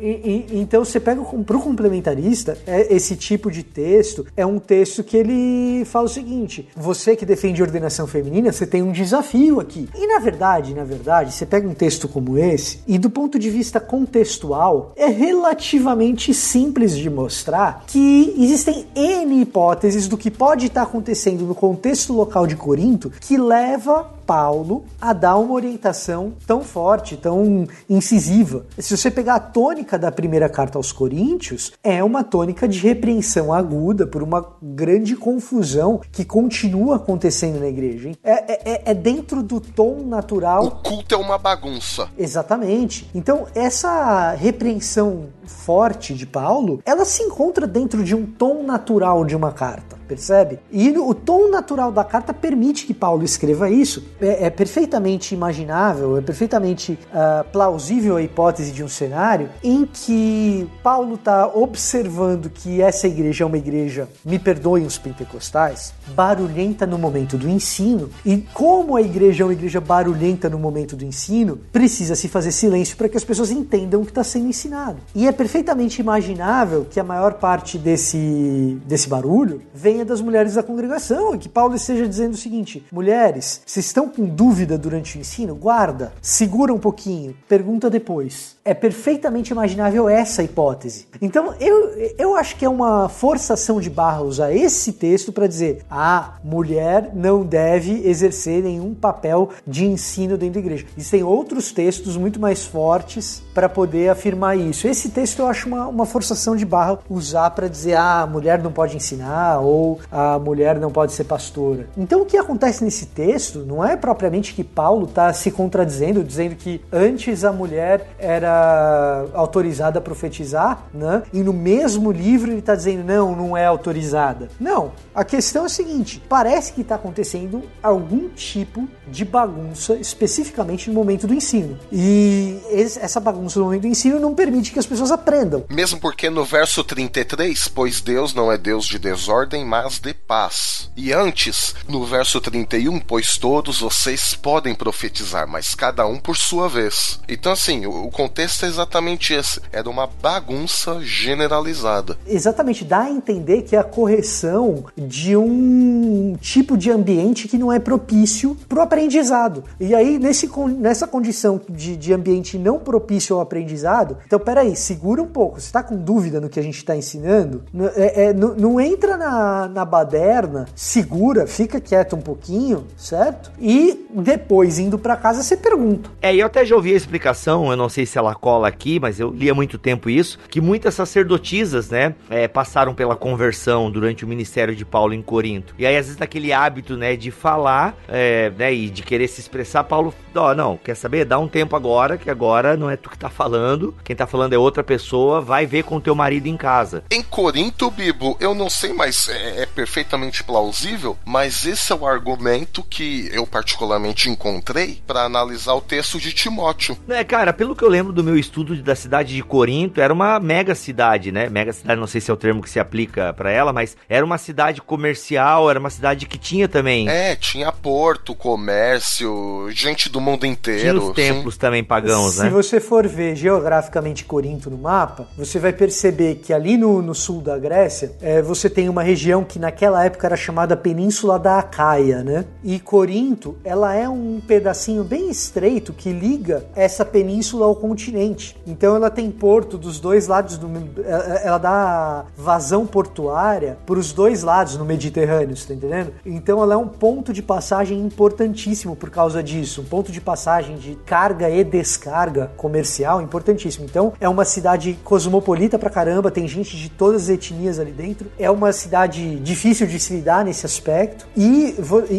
E- e- então você pega pro complementarista, é, esse tipo de texto é um texto que ele fala o seguinte: você que defende ordenação feminina, você tem um desafio aqui. E na verdade, na verdade, você pega um texto como esse e do ponto de vista contextual é relativamente simples de mostrar que existem N hipóteses do que pode estar acontecendo no contexto local de Corinto que leva Paulo a dar uma orientação tão forte, tão incisiva. Se você pegar a tônica da primeira carta aos Coríntios, é uma tônica de repreensão aguda por uma grande confusão que continua acontecendo na igreja. hein? É, é- é dentro do tom natural O culto é uma bagunça. Exatamente. Então, essa repreensão forte de Paulo, ela se encontra dentro de um tom natural de uma carta, percebe? E o tom natural da carta permite que Paulo escreva isso. É, é perfeitamente imaginável, é perfeitamente ah, plausível a hipótese de um cenário em que Paulo está observando que essa igreja é uma igreja, me perdoem os pentecostais, barulhenta no momento do ensino, e como a igreja é uma igreja barulhenta no momento do ensino, precisa se fazer silêncio para que as pessoas entendam o que está sendo ensinado. E é perfeitamente imaginável que a maior parte desse, desse barulho venha das mulheres da congregação, e que Paulo esteja dizendo o seguinte: mulheres, se estão com dúvida durante o ensino, guarda, segura um pouquinho, pergunta depois. É perfeitamente imaginável essa hipótese. Então, eu, eu acho que é uma forçação de barra usar esse texto para dizer: a mulher não deve exercer nenhum papel de ensino dentro da igreja. Existem outros textos muito mais fortes para poder afirmar isso. Esse texto eu acho uma, uma forçação de barra usar para dizer: ah, a mulher não pode ensinar ou a mulher não pode ser pastora. Então, o que acontece nesse texto não é propriamente que Paulo está se contradizendo, dizendo que antes a mulher era autorizada a profetizar, né? E no mesmo livro ele está dizendo não, não é autorizada. Não. A questão é a seguinte: parece que está acontecendo algum tipo de bagunça, especificamente no momento do ensino. E essa bagunça no momento do ensino não permite que as pessoas aprendam. Mesmo porque no verso 33, pois Deus não é Deus de desordem, mas de paz. E antes, no verso 31, pois todos vocês podem profetizar, mas cada um por sua vez. Então, assim, o contexto é exatamente esse. Era uma bagunça generalizada. Exatamente, dá a entender que é a correção de um tipo de ambiente que não é propício para o aprendizado. E aí, nesse, nessa condição de, de ambiente não propício ao aprendizado, então peraí, segura um pouco. Você está com dúvida no que a gente está ensinando? É- é, não, não entra na, na baderna, segura, fica quieto um pouquinho, certo? E depois, indo para casa, você pergunta. É, e eu até já ouvi a explicação, eu não sei se ela cola aqui, mas eu li há muito tempo isso, que muitas sacerdotisas, né, é, passaram pela conversão durante o ministério de Paulo em Corinto. E aí, às vezes, naquele hábito, né, de falar, é, né, e de querer se expressar, Paulo, ó, não, quer saber? Dá um tempo agora, que agora não é tu que tá falando, quem tá falando é outra pessoa, vai ver com teu marido em casa. Em Corinto, Bibo, eu não sei, mas é, é perfeitamente plausível, mas esse é o argumento que eu particularmente encontrei para analisar o texto de Timóteo. É, cara, pelo que eu lembro do meu estudo da cidade de Corinto, era uma mega cidade, né? Mega cidade, não sei se é o termo que se aplica para ela, mas era uma cidade comercial, era uma cidade que tinha também. É, tinha porto, comércio, gente do mundo inteiro. Tinha os templos sim. também pagãos, se né? Se você for ver geograficamente Corinto no mapa, você vai perceber que ali no, no sul da Grécia, é, você tem uma região que naquela época era chamada Península da Acaia, né? E Corinto, ela é um pedacinho bem estreito que liga essa península ao continente. Então ela tem porto dos dois lados do ela dá vazão portuária para os dois lados no Mediterrâneo, tá entendendo? Então ela é um ponto de passagem importantíssimo por causa disso, um ponto de passagem de carga e descarga comercial importantíssimo. Então é uma cidade cosmopolita pra caramba, tem gente de todas as etnias ali dentro. É uma cidade difícil de se lidar nesse aspecto. E,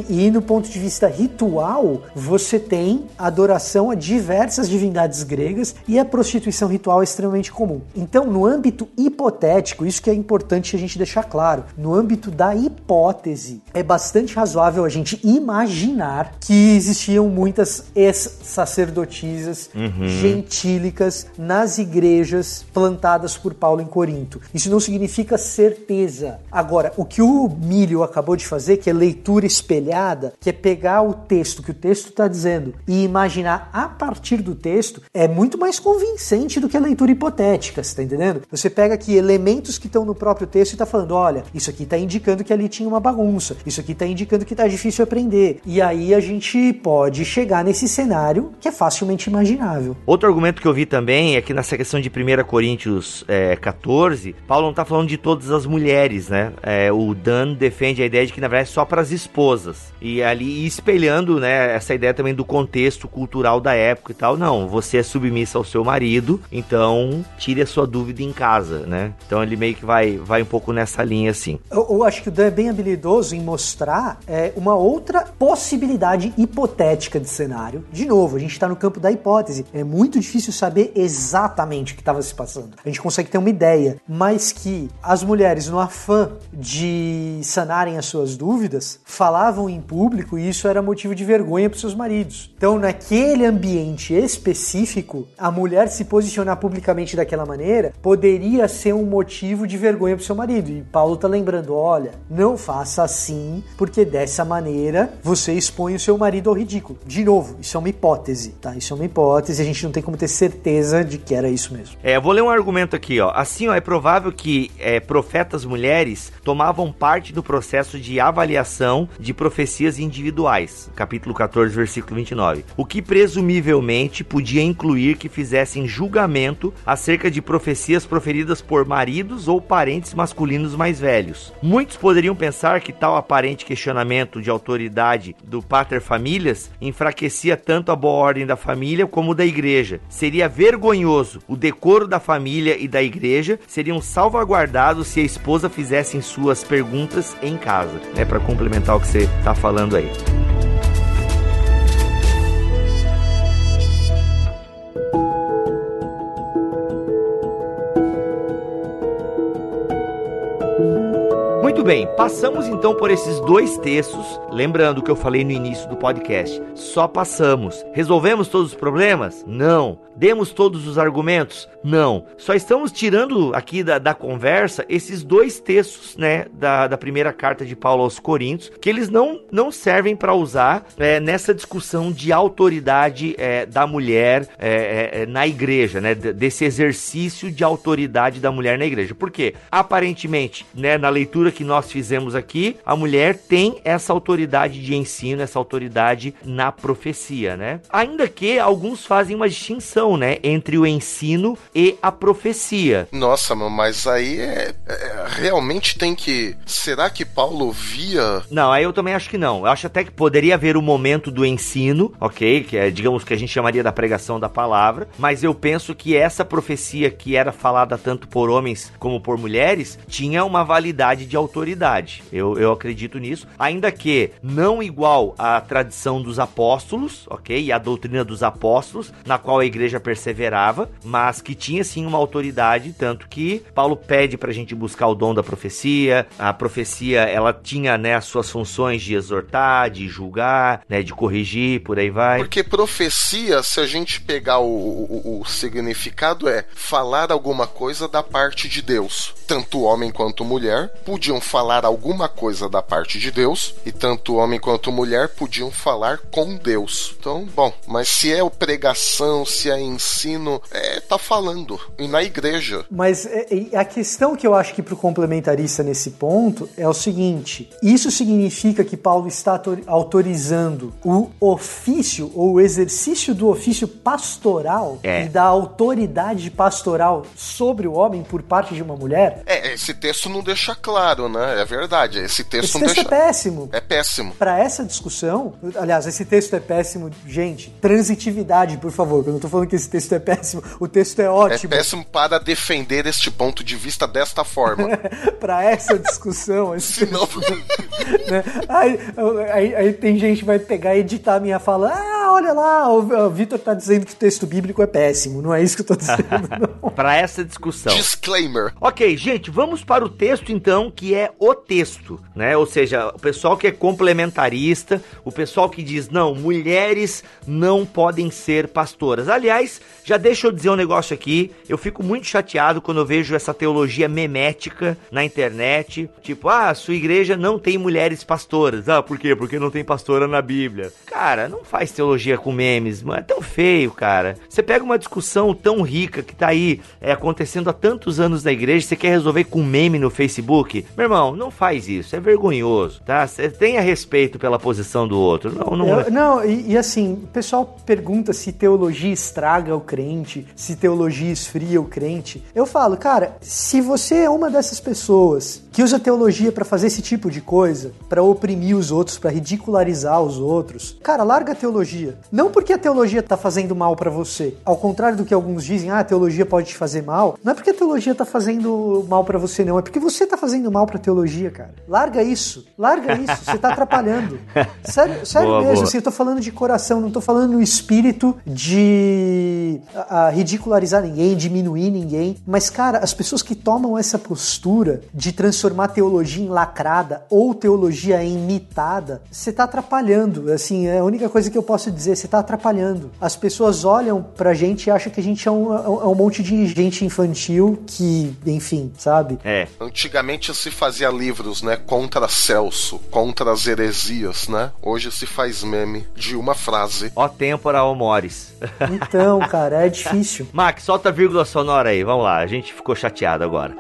e no ponto de vista ritual, você tem adoração a diversas divindades gregas e a prostituição ritual é extremamente comum. Então, no âmbito hipotético, isso que é importante a gente deixar claro, no âmbito da hipótese, é bastante razoável a gente imaginar que existiam muitas ex-sacerdotisas uhum. gentílicas nas igrejas plantadas por Paulo em Corinto. Isso não significa certeza. Agora, o que o Milho acabou de fazer, que é leitura espelhada, que é pegar o texto que o texto está dizendo e imaginar a partir do texto, é muito mais convincente do que a leitura hipotética, você tá entendendo? Você pega aqui elementos que estão no próprio texto e está falando, olha, isso aqui está indicando que ali tinha uma bagunça, isso aqui está indicando que está difícil aprender. E aí a gente pode chegar nesse cenário que é facilmente imaginável. Outro argumento que eu vi também é que nessa questão de 1 Coríntios é, 14, Paulo não está falando de todas as mulheres, né? É, o Dan defende a ideia de que na verdade é só para as esposas. E ali espelhando, né, essa ideia também do contexto cultural da época e tal. Não, você é submissa ao seu marido, então tire a sua dúvida em casa, né? Então ele meio que vai, vai um pouco nessa linha assim. Eu, eu acho que o Dan é bem habilidoso em mostrar é, uma outra possibilidade hipotética de cenário. De novo, a gente está no campo da hipótese. É muito difícil saber exatamente o que estava se passando. A gente consegue ter uma ideia, mas que as mulheres, no afã de sanarem as suas dúvidas, falavam em público e isso era motivo de vergonha para seus maridos. Então, naquele ambiente específico, a mulher se posicionar publicamente daquela maneira poderia ser um motivo de vergonha para seu marido. E Paulo está lembrando: olha, não faça assim, porque dessa maneira você expõe o seu marido ao ridículo. De novo, isso é uma hipótese, tá? Isso é uma hipótese, a gente não tem como ter certeza de que era isso mesmo. É, eu vou ler um argumento aqui, ó. Assim, ó, é provável que é, profetas mulheres tomavam parte do processo de avaliação de profecias individuais. Capítulo 14, versículo 29. O que presumivelmente podia incluir que fizessem julgamento acerca de profecias proferidas por maridos ou parentes masculinos mais velhos. Muitos poderiam pensar que tal aparente questionamento de autoridade do pater famílias enfraquecia tanto a boa ordem da família como da igreja. Seria vergonhoso o decoro da família e da igreja seriam salvaguardados se a esposa fizesse suas perguntas em casa, né, para complementar o que você está falando aí. Muito bem, passamos então por esses dois textos. Lembrando o que eu falei no início do podcast: só passamos. Resolvemos todos os problemas? Não. Demos todos os argumentos? Não. Só estamos tirando aqui da, da conversa esses dois textos, né, da, da primeira carta de Paulo aos Coríntios, que eles não, não servem para usar é, nessa discussão de autoridade é, da mulher é, é na igreja, né, desse exercício de autoridade da mulher na igreja. Por quê? Aparentemente, né, na leitura que nós fizemos aqui, a mulher tem essa autoridade de ensino, essa autoridade na profecia, né? Ainda que alguns fazem uma distinção, né, entre o ensino e a profecia. Nossa, mas aí é, é, realmente tem que. Será que Paulo via? Não, aí eu também acho que não. Eu acho até que poderia haver o um momento do ensino, ok? Que é, digamos que a gente chamaria da pregação da palavra. Mas eu penso que essa profecia que era falada tanto por homens como por mulheres tinha uma validade de autoridade autoridade. Eu, eu acredito nisso. Ainda que não igual à tradição dos apóstolos, ok? E a doutrina dos apóstolos, na qual a igreja perseverava, mas que tinha sim uma autoridade, tanto que Paulo pede pra gente buscar o dom da profecia. A profecia, ela tinha, né, as suas funções de exortar, de julgar, né, de corrigir, por aí vai. Porque profecia, se a gente pegar o, o, o significado, é falar alguma coisa da parte de Deus. Tanto homem quanto mulher podiam falar alguma coisa da parte de Deus, e tanto homem quanto mulher podiam falar com Deus. Então, bom, mas se é pregação, se é ensino, é, tá falando. E na igreja. Mas é, a questão que eu acho que pro complementarista nesse ponto é o seguinte: isso significa que Paulo está autorizando o ofício ou o exercício do ofício pastoral É. e da autoridade pastoral sobre o homem por parte de uma mulher? É, esse texto não deixa claro, né? É verdade. Esse texto Esse não texto deixa. é péssimo. É péssimo. Para essa discussão, aliás, esse texto é péssimo, gente. Transitividade, por favor. Eu não tô falando que esse texto é péssimo. O texto é É ótimo. péssimo para defender este ponto de vista desta forma. *laughs* Para essa discussão, esse Senão. *laughs* né? aí, aí- aí tem gente que vai pegar e editar a minha fala. Ah, olha lá, o, Vitor tá dizendo que o texto bíblico é péssimo. Não é isso que eu tô dizendo, *laughs* não. Para essa discussão. Disclaimer. Ok, gente, vamos para o texto então, que é o texto, né? Ou seja, o pessoal que é complementarista, o pessoal que diz, não, mulheres não podem ser pastoras. Aliás, já deixa eu dizer um negócio aqui, eu fico muito chateado quando eu vejo essa teologia memética na internet, tipo, ah, sua igreja não tem mulheres pastoras. Ah, por quê? Porque não tem pastora na Bíblia. Cara, não faz teologia com memes, mano, é tão feio, cara. Você pega uma discussão tão rica que tá aí é, acontecendo há tantos anos na igreja, você quer resolver com meme no Facebook? Meu irmão, não faz isso, é vergonhoso, tá? Você tenha respeito pela posição do outro. Não, não Eu- não, e, e assim, o pessoal pergunta se teologia estraga o crente, se teologia esfria o crente. Eu falo, cara, se você é uma dessas pessoas que usa teologia pra fazer esse tipo de coisa, pra oprimir os outros, pra ridicularizar os outros, cara, larga a teologia. Não porque a teologia tá fazendo mal pra você. Ao contrário do que alguns dizem, ah, a teologia pode te fazer mal. Não é porque a teologia tá fazendo mal pra você, não. É porque você tá fazendo mal pra teologia, cara. Larga isso. Larga isso. Você tá *laughs* atrapalhando. Sério, sério Boa, mesmo. boa. Assim, eu tô falando de coração, não tô falando no espírito de a, a ridicularizar ninguém, diminuir ninguém. Mas, cara, as pessoas que tomam essa postura de transformar teologia em lacrada ou teologia em mitada, você tá atrapalhando. Assim, é a única coisa que eu posso dizer, você tá atrapalhando. As pessoas olham pra gente e acham que a gente é um, é um monte de gente infantil que, enfim, sabe? É, Antigamente se fazia livros, né? Contra Celso, contra as heresias, né? Hoje se faz meme de uma frase. ó tempora, ó mores. Então, *laughs* cara, é difícil. Max, solta a vírgula sonora aí, vamos lá, a gente ficou chateado agora.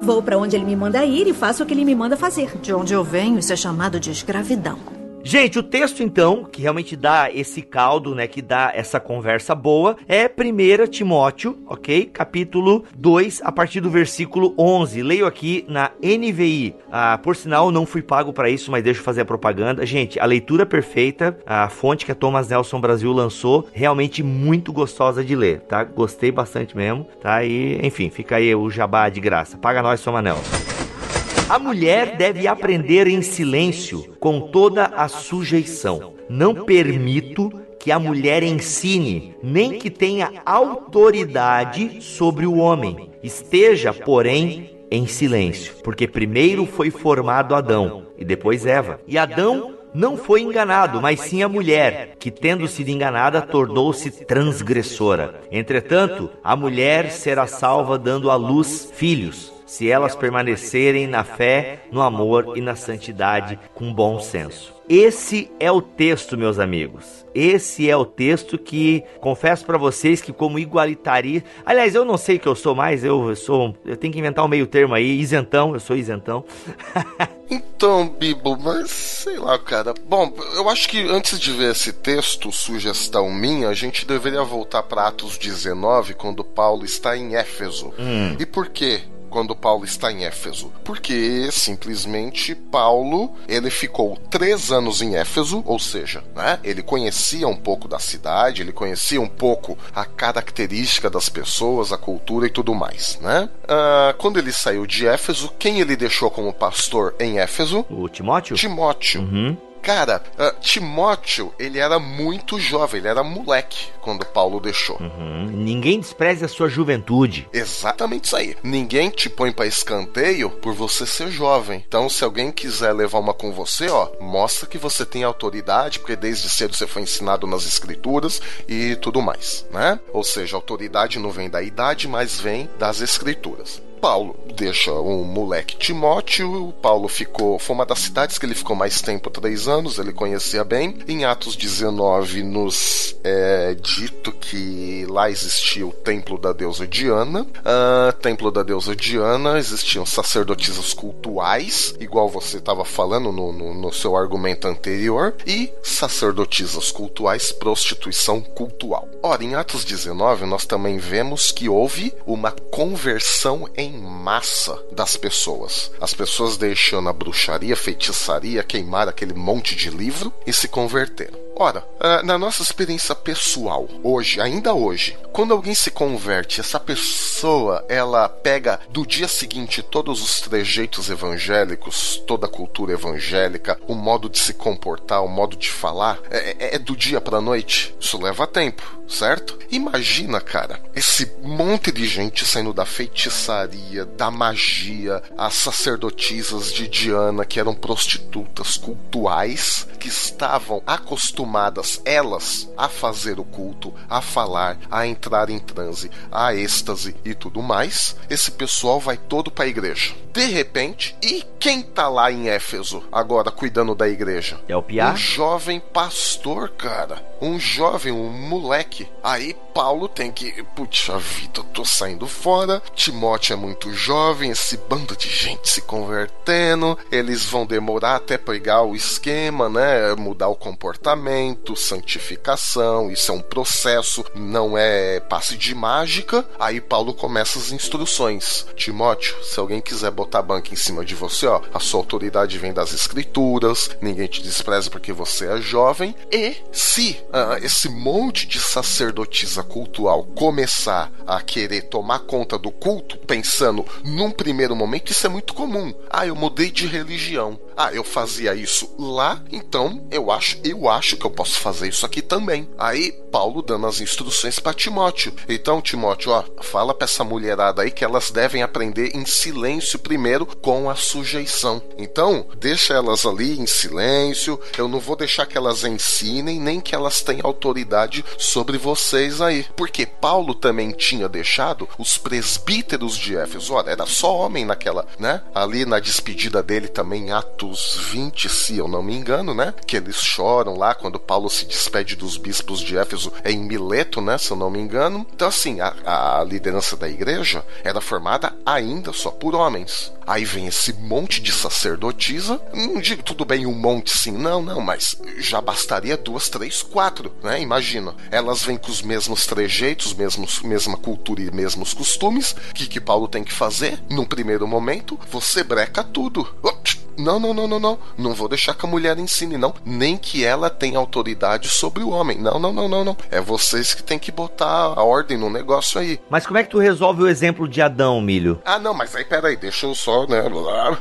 Vou pra onde ele me manda ir e faço o que ele me manda fazer. De onde eu venho, isso é chamado de escravidão. Gente, o texto então, que realmente dá esse caldo, né, que dá essa conversa boa, é 1 Timóteo, ok? Capítulo 2, a partir do versículo 11. Leio aqui na NVI. Ah, por sinal, não fui pago para isso, mas deixa eu fazer a propaganda. Gente, a leitura perfeita, a fonte que a Thomas Nelson Brasil lançou, realmente muito gostosa de ler, tá? Gostei bastante mesmo, tá? E, enfim, fica aí o jabá de graça. Paga nós, Thomas Nelson. A mulher deve aprender em silêncio, com toda a sujeição. Não permito que a mulher ensine, nem que tenha autoridade sobre o homem. Esteja, porém, em silêncio, porque primeiro foi formado Adão e depois Eva. E Adão não foi enganado, mas sim a mulher, que tendo sido enganada tornou-se transgressora. Entretanto, a mulher será salva dando à luz filhos se elas permanecerem na fé, no amor e na santidade com bom senso. Esse é o texto, meus amigos. Esse é o texto que confesso pra vocês que como igualitarista, aliás, eu não sei o que eu sou mais, eu sou, eu tenho que inventar um meio termo aí, isentão, eu sou isentão. *laughs* Então, Bibo, mas sei lá, cara. Bom, eu acho que antes de ver esse texto, sugestão minha, a gente deveria voltar para Atos 19, quando Paulo está em Éfeso. E por quê? Quando Paulo está em Éfeso? Porque simplesmente Paulo ele ficou três anos em Éfeso, ou seja, né, ele conhecia um pouco da cidade, ele conhecia um pouco a característica das pessoas, a cultura e tudo mais, né? Ah, quando ele saiu de Éfeso, quem ele deixou como pastor em Éfeso? O Timóteo? Timóteo. Uhum. Cara, uh, Timóteo, ele era muito jovem, ele era moleque quando Paulo deixou. Uhum. Ninguém despreze a sua juventude. Exatamente isso aí. Ninguém te põe para escanteio por você ser jovem. Então, se alguém quiser levar uma com você, ó, mostra que você tem autoridade, porque desde cedo você foi ensinado nas escrituras e tudo mais, né? Ou seja, a autoridade não vem da idade, mas vem das escrituras. Paulo deixa um moleque Timóteo. Paulo ficou. Foi uma das cidades que ele ficou mais tempo três anos, ele conhecia bem. Em Atos 19, nos é dito que lá existia o templo da deusa Diana. Uh, templo da deusa Diana, existiam sacerdotisas cultuais, igual você estava falando no, no, no seu argumento anterior, e sacerdotisas cultuais, prostituição cultual. Ora, em Atos 19, nós também vemos que houve uma conversão em massa das pessoas. As pessoas deixando a bruxaria, feitiçaria, queimar aquele monte de livro e se converteram. Ora, ah, na nossa experiência pessoal, hoje, ainda hoje, quando alguém se converte, essa pessoa ela pega do dia seguinte todos os trejeitos evangélicos, toda a cultura evangélica, o modo de se comportar, o modo de falar, é, é, é do dia para noite. Isso leva tempo, certo? Imagina, cara, esse monte de gente saindo da feitiçaria, da magia, as sacerdotisas de Diana que eram prostitutas cultuais que estavam acostumadas elas a fazer o culto, a falar, a entrar em transe, a êxtase e tudo mais, esse pessoal vai todo para a igreja. De repente, e quem tá lá em Éfeso agora cuidando da igreja? É o Piá? Um jovem pastor, cara. Um jovem, um moleque. Aí Paulo tem que, puxa vida, eu tô saindo fora. Timóteo é muito jovem, esse bando de gente se convertendo. Eles vão demorar até pegar o esquema, né? Mudar o comportamento, santificação. Isso é um processo, não é passe de mágica. Aí Paulo começa as instruções. Timóteo, se alguém quiser botar banca em cima de você, ó, a sua autoridade vem das escrituras, ninguém te despreza porque você é jovem. E se uh, esse monte de sacerdotisa cultural começar a querer tomar conta do culto, pensando num primeiro momento, isso é muito comum. Ah, eu mudei de religião. Ah, eu fazia isso lá, então eu acho, eu acho que eu posso fazer isso aqui também. Aí Paulo dando as instruções para Timóteo. Então, Timóteo, ó, fala para essa mulherada aí que elas devem aprender em silêncio primeiro com a sujeição. Então, deixa elas ali em silêncio. Eu não vou deixar que elas ensinem nem que elas tenham autoridade sobre vocês aí. Porque Paulo também tinha deixado os presbíteros de Éfeso, olha, era só homem naquela, né? Ali na despedida dele também, Atos 20, se eu não me engano, né? Que eles choram lá quando Paulo se despede dos bispos de Éfeso em Mileto, né? Se eu não me engano. Então, assim, a, a liderança da igreja era formada ainda só por homens. Aí vem esse monte de sacerdotisa. Não digo tudo bem um monte sim, não, não, mas já bastaria duas, três, quatro, né? Imagina. Elas vêm com os mesmos trejeitos, mesmos, mesma cultura e mesmos costumes. O que, que Paulo tem que fazer? Num primeiro momento, você breca tudo. Não, não, não, não, não. Não vou deixar que a mulher ensine, não. Nem que ela tenha autoridade sobre o homem. Não, não, não, não, não. É vocês que tem que botar a ordem no negócio aí. Mas como é que tu resolve o exemplo de Adão, Milho? Ah, não, mas aí peraí, deixa eu só, né,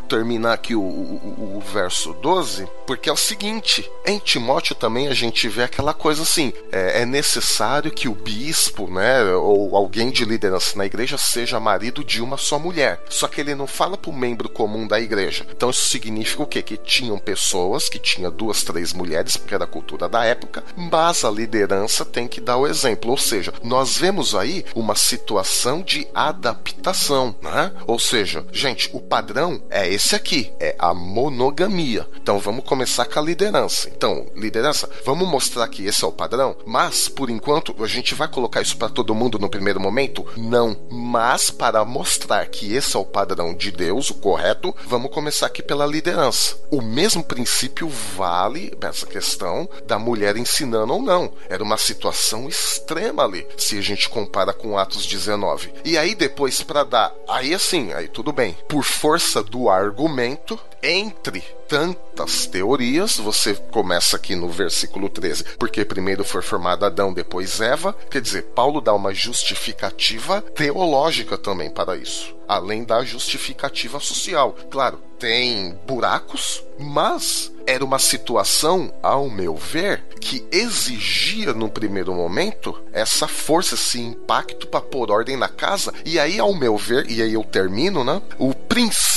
terminar aqui o, o, o verso 12, porque é o seguinte: em Timóteo também a gente vê aquela coisa assim: é, é necessário que o bispo, né, ou alguém de liderança na igreja seja marido de uma só mulher. Só que ele não fala pro membro comum da igreja. Então isso significa o quê? Que tinham pessoas que tinham duas, três mulheres, porque era a cultura da época, mas a liderança tem que dar o exemplo. Ou seja, nós vemos aí uma situação de adaptação, né? Ou seja, gente, o padrão é esse aqui, é a monogamia. Então vamos começar com a liderança. Então, liderança, vamos mostrar que esse é o padrão, mas por enquanto a gente vai colocar isso para todo mundo no primeiro momento? Não, mas para mostrar que esse é o padrão de Deus, o correto, vamos começar aqui pela liderança liderança. O mesmo princípio vale essa questão da mulher ensinando ou não. Era uma situação extrema ali, se a gente compara com Atos 19. E aí depois para dar, aí assim, aí tudo bem. Por força do argumento, entre tantas teorias, você começa aqui no versículo 13, porque primeiro foi formado Adão, depois Eva. Quer dizer, Paulo dá uma justificativa teológica também para isso, além da justificativa social. Claro, tem buracos, mas era uma situação, ao meu ver, que exigia no primeiro momento essa força, esse impacto para pôr ordem na casa. E aí, ao meu ver, e aí eu termino, né? O princípio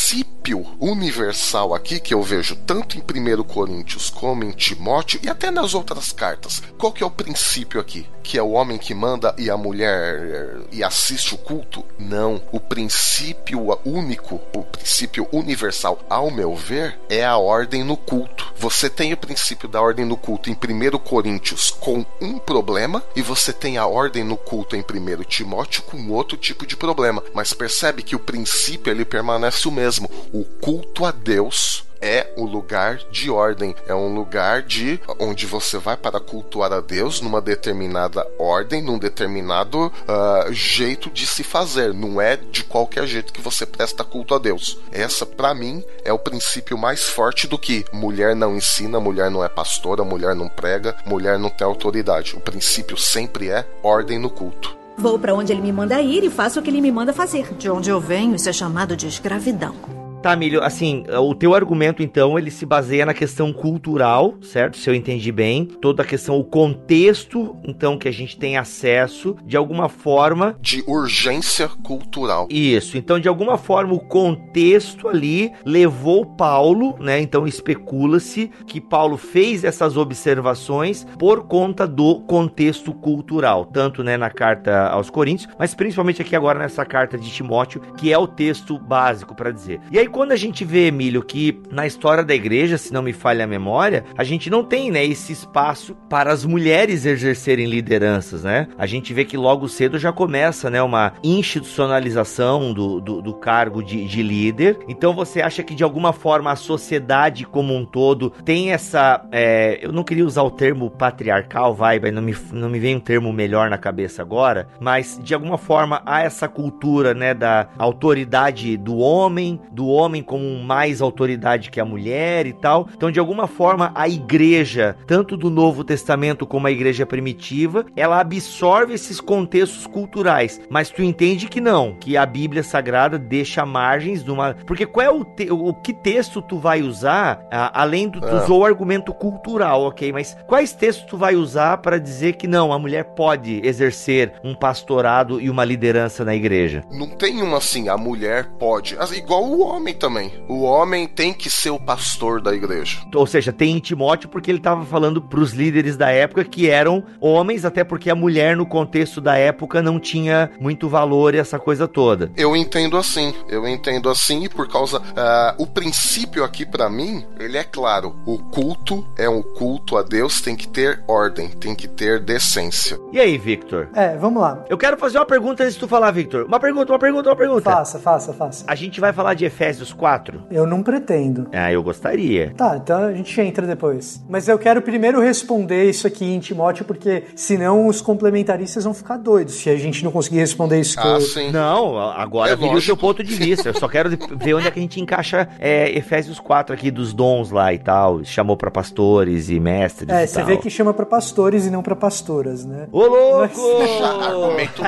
universal aqui que eu vejo tanto em 1 Coríntios como em Timóteo e até nas outras cartas. Qual que é o princípio aqui? Que é o homem que manda e a mulher e assiste o culto? Não. O princípio único, o princípio universal, ao meu ver, é a ordem no culto. Você tem o princípio da ordem no culto em 1 Coríntios com um problema e você tem a ordem no culto em 1 Timóteo com outro tipo de problema. Mas percebe que o princípio ele permanece o mesmo. O culto a Deus é o lugar de ordem, é um lugar de onde você vai para cultuar a Deus numa determinada ordem, num determinado uh, jeito de se fazer. Não é de qualquer jeito que você presta culto a Deus. Essa, para mim, é o princípio mais forte do que mulher não ensina, mulher não é pastora, mulher não prega, mulher não tem autoridade. O princípio sempre é ordem no culto. Vou para onde ele me manda ir e faço o que ele me manda fazer. De onde eu venho, isso é chamado de escravidão. Tá, Milho, assim, o teu argumento, então, ele se baseia na questão cultural, certo? Se eu entendi bem. Toda a questão, o contexto, então, que a gente tem acesso, de alguma forma. De urgência cultural. Isso. Então, de alguma forma, o contexto ali levou Paulo, né? Então, especula-se que Paulo fez essas observações por conta do contexto cultural, tanto, né, na carta aos Coríntios, mas principalmente aqui agora nessa carta de Timóteo, que é o texto básico para dizer. E aí, quando a gente vê, Emílio, que na história da igreja, se não me falha a memória, a gente não tem, né, esse espaço para as mulheres exercerem lideranças, né? A gente vê que logo cedo já começa, né, uma institucionalização do, do, do cargo de, de líder. Então, você acha que de alguma forma a sociedade como um todo tem essa. É, eu não queria usar o termo patriarcal, vai, não me, não me vem um termo melhor na cabeça agora, mas de alguma forma há essa cultura, né, da autoridade do homem, do homem homem como mais autoridade que a mulher e tal. Então, de alguma forma, a igreja, tanto do Novo Testamento como a igreja primitiva, ela absorve esses contextos culturais. Mas tu entende que não, que a Bíblia Sagrada deixa margens de uma. Porque qual é o, te... o que texto tu vai usar, além do. Tu é. usou o argumento cultural, ok? Mas quais textos tu vai usar para dizer que não, a mulher pode exercer um pastorado e uma liderança na igreja? Não tem uma assim, a mulher pode. Igual o homem homem também. O homem tem que ser o pastor da igreja. Ou seja, tem em Timóteo porque ele estava falando para os líderes da época que eram homens, até porque a mulher no contexto da época não tinha muito valor e essa coisa toda. Eu entendo assim. Eu entendo assim e por causa uh, o princípio aqui para mim ele é claro. O culto é um culto a Deus tem que ter ordem, tem que ter decência. E aí, Victor? É, vamos lá. Eu quero fazer uma pergunta antes de tu falar, Victor. Uma pergunta, uma pergunta, uma pergunta. Faça, faça, faça. A gente vai falar de Efésios Efésios 4? Eu não pretendo. Ah, eu gostaria. Tá, então a gente entra depois. Mas eu quero primeiro responder isso aqui em Timóteo, porque senão os complementaristas vão ficar doidos se a gente não conseguir responder isso. Ah, eu... sim. Não, agora é vi o seu ponto de vista. Eu só quero ver onde é que a gente encaixa é, Efésios 4 aqui dos dons lá e tal. Chamou para pastores e mestres. É, você vê que chama para pastores e não para pastoras, né? Ô, louco! Mas... *laughs* argumento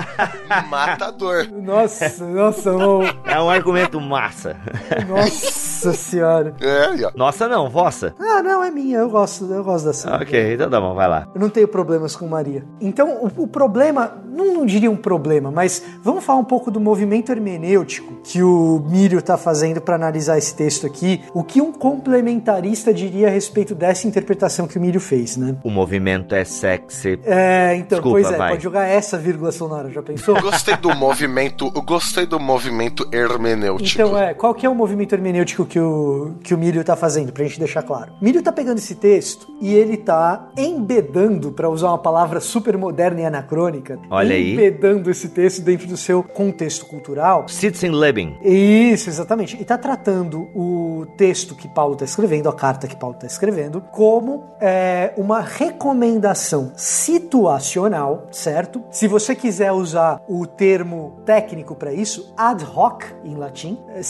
matador. Nossa, nossa, não. É um argumento massa. Nossa senhora. É, Nossa não, vossa. Ah, não, é minha. Eu gosto, eu gosto da sua. Ok, então tá bom, vai lá. Eu não tenho problemas com Maria. Então, o, o problema, não, não, diria um problema, mas vamos falar um pouco do movimento hermenêutico que o Mírio tá fazendo para analisar esse texto aqui. O que um complementarista diria a respeito dessa interpretação que o Mírio fez, né? O movimento é sexy. É, então, Desculpa, pois é, vai. pode jogar essa vírgula sonora, já pensou? Eu gostei do movimento, eu gostei do movimento hermenêutico. Então, é, qual que é o movimento hermenêutico que o, que o Milho tá fazendo, pra gente deixar claro. Milho tá pegando esse texto e ele tá embedando, para usar uma palavra super moderna e anacrônica, Olha aí. embedando esse texto dentro do seu contexto cultural. Citizen Living. Isso, exatamente. E está tratando o texto que Paulo está escrevendo, a carta que Paulo está escrevendo, como é, uma recomendação situacional, certo? Se você quiser usar o termo técnico para isso, ad hoc em latim, é,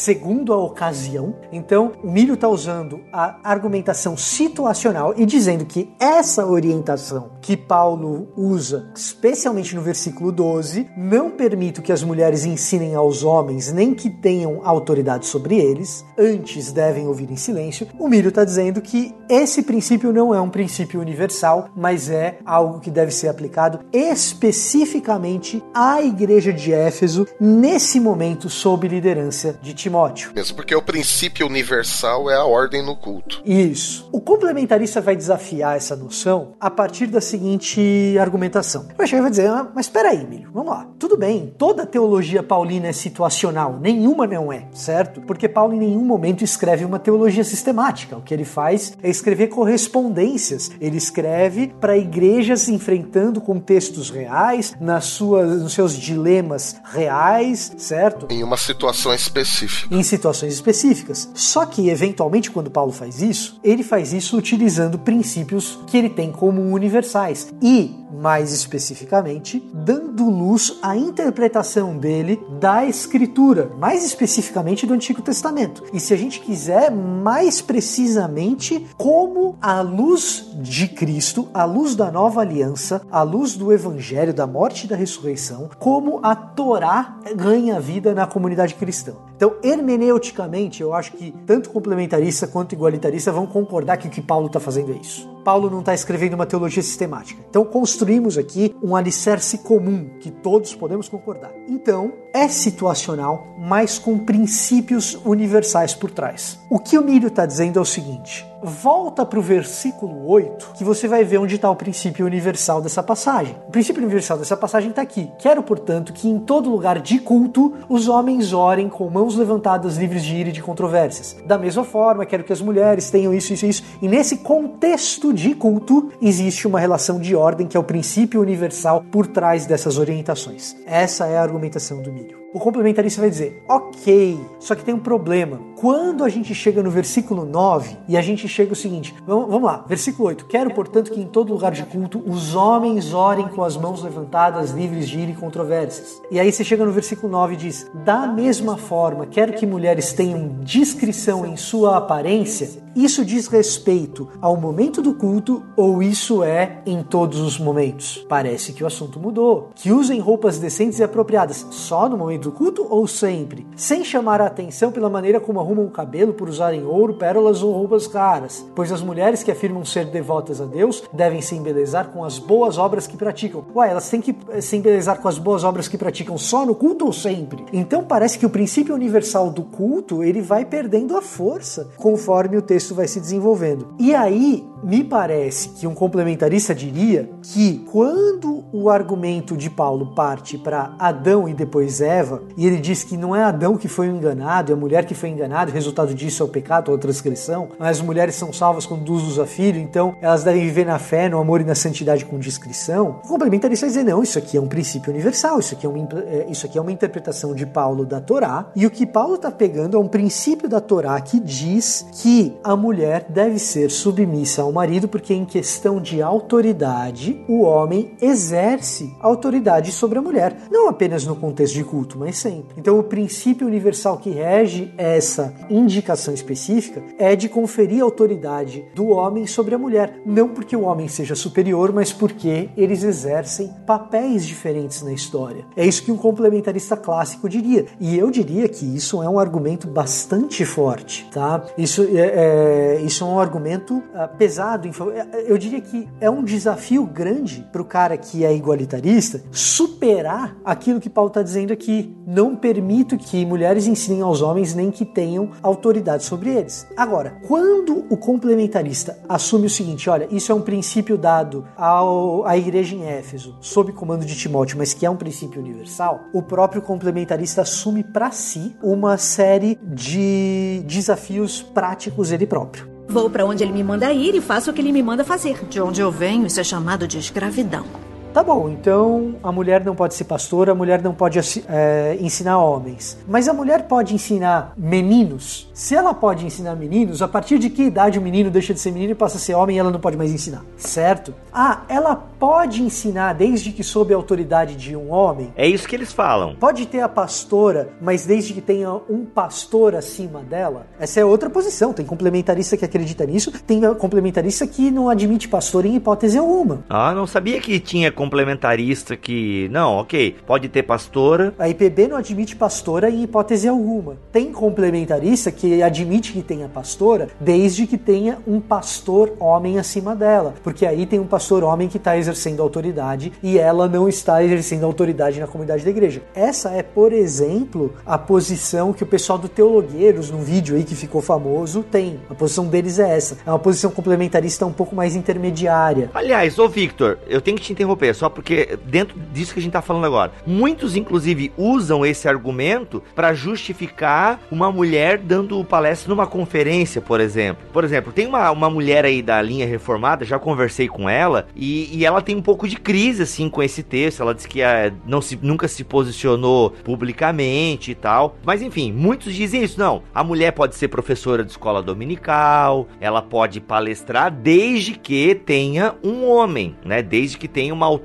segundo a ocasião. Então, o Milho está usando a argumentação situacional e dizendo que essa orientação que Paulo usa, especialmente no versículo 12, não permite que as mulheres ensinem aos homens nem que tenham autoridade sobre eles, antes devem ouvir em silêncio. O Milho está dizendo que esse princípio não é um princípio universal, mas é algo que deve ser aplicado especificamente à igreja de Éfeso nesse momento sob liderança de Timóteo. Mesmo porque o princípio universal é a ordem no culto. Isso. O complementarista vai desafiar essa noção a partir da seguinte argumentação. O vai dizer, ah, mas espera aí, Milho, vamos lá. Tudo bem, toda teologia paulina é situacional, nenhuma não é, certo? Porque Paulo em nenhum momento escreve uma teologia sistemática. O que ele faz é escrever correspondências. Ele escreve para igrejas enfrentando contextos reais, nas suas, nos seus dilemas reais, certo? Em uma situação específica. Em situações específicas. Só que, eventualmente, quando Paulo faz isso, ele faz isso utilizando princípios que ele tem como universais. E, mais especificamente, dando luz à interpretação dele da Escritura, mais especificamente do Antigo Testamento. E se a gente quiser, mais precisamente, como a luz de Cristo, a luz da nova aliança, a luz do Evangelho, da morte e da ressurreição, como a Torá ganha vida na comunidade cristã. Então, hermeneuticamente, eu acho que tanto complementarista quanto igualitarista vão concordar que o que Paulo está fazendo é isso. Paulo não está escrevendo uma teologia sistemática. Então, construímos aqui um alicerce comum que todos podemos concordar. Então, é situacional, mas com princípios universais por trás. O que o Milho está dizendo é o seguinte: volta para o versículo 8, que você vai ver onde está o princípio universal dessa passagem. O princípio universal dessa passagem está aqui. Quero, portanto, que em todo lugar de culto os homens orem com mãos levantadas, livres de ira e de controvérsias. Da mesma forma, quero que as mulheres tenham isso, isso e isso. E nesse contexto de culto, existe uma relação de ordem que é o princípio universal por trás dessas orientações. Essa é a argumentação do Milho. O complementarista vai dizer: ok, só que tem um problema. Quando a gente chega no versículo 9 e a gente chega o seguinte: vamos, lá, versículo 8. Quero, portanto, que em todo lugar de culto os homens orem com as mãos levantadas, livres de ira e controvérsias. E aí você chega no versículo 9 e diz: da mesma forma, quero que mulheres tenham discrição em sua aparência. Isso diz respeito ao momento do culto ou isso é em todos os momentos? Parece que o assunto mudou. Que usem roupas decentes e apropriadas só no momento do culto ou sempre? Sem chamar a atenção pela maneira como arrumam o cabelo por usarem ouro, pérolas ou roupas caras. Pois as mulheres que afirmam ser devotas a Deus devem se embelezar com as boas obras que praticam. Ué, elas têm que eh, se embelezar com as boas obras que praticam só no culto ou sempre? Então parece que o princípio universal do culto ele vai perdendo a força conforme o texto vai se desenvolvendo. E aí me parece que um complementarista diria que quando o argumento de Paulo parte para Adão e depois Eva, e ele diz que não é Adão que foi enganado, é a mulher que foi enganada, o resultado disso é o pecado ou a transgressão, mas as mulheres são salvas quando Deus os a filho, então elas devem viver na fé, no amor e na santidade com discrição. O complementarista vai dizer: não, isso aqui é um princípio universal, isso aqui é uma, é, isso aqui é uma interpretação de Paulo da Torá, e o que Paulo está pegando é um princípio da Torá que diz que a mulher deve ser submissa ao marido, porque em questão de autoridade, o homem exerce autoridade sobre a mulher, não apenas no contexto de culto, mas sempre. Então, o princípio universal que rege essa indicação específica é de conferir autoridade do homem sobre a mulher, não porque o homem seja superior, mas porque eles exercem papéis diferentes na história. É isso que um complementarista clássico diria, e eu diria que isso é um argumento bastante forte, tá? Isso é, é isso é um argumento uh, pesado. É, eu diria que é um desafio grande para o cara que é igualitarista superar aquilo que Paulo está dizendo aqui. Não permito que mulheres ensinem aos homens nem que tenham autoridade sobre eles. Agora, quando o complementarista assume o seguinte: olha, isso é um princípio dado ao, à igreja em Éfeso, sob comando de Timóteo, mas que é um princípio universal, o próprio complementarista assume para si uma série de desafios práticos ele próprio. Vou para onde ele me manda ir e faço o que ele me manda fazer. De onde eu venho, isso é chamado de escravidão. Tá bom, então a mulher não pode ser pastora, a mulher não pode é, ensinar homens. Mas a mulher pode ensinar meninos? Se ela pode ensinar meninos, a partir de que idade o menino deixa de ser menino e passa a ser homem e ela não pode mais ensinar? Certo? Ah, ela pode ensinar desde que sob a autoridade de um homem? É isso que eles falam. Pode ter a pastora, mas desde que tenha um pastor acima dela? Essa é outra posição. Tem complementarista que acredita nisso, tem complementarista que não admite pastor em hipótese alguma. Ah, não sabia que tinha complementarista que. Não, ok, pode ter pastora. A IPB não admite pastora em hipótese alguma. Tem complementarista que admite que tenha pastora desde que tenha um pastor homem acima dela. Porque aí tem um pastor homem que está exercendo autoridade e ela não está exercendo autoridade na comunidade da igreja. Essa é, por exemplo, a posição que o pessoal do Teologueiros, num vídeo aí que ficou famoso, tem. A posição deles é essa. É uma posição complementarista um pouco mais intermediária. Aliás, ô Victor, eu tenho que te interromper, só porque dentro disso que a gente tá falando agora, muitos inclusive usam esse argumento para justificar uma mulher dando palestra numa conferência, por exemplo. Por exemplo, tem uma, uma mulher aí da linha reformada, já conversei com ela, e, e ela tem um pouco de crise assim com esse texto. Ela diz que é, não se, nunca se posicionou publicamente e tal. Mas enfim, muitos dizem isso. Não, a mulher pode ser professora de escola dominical, ela pode palestrar desde que tenha um homem, né? Desde que tenha uma autoridade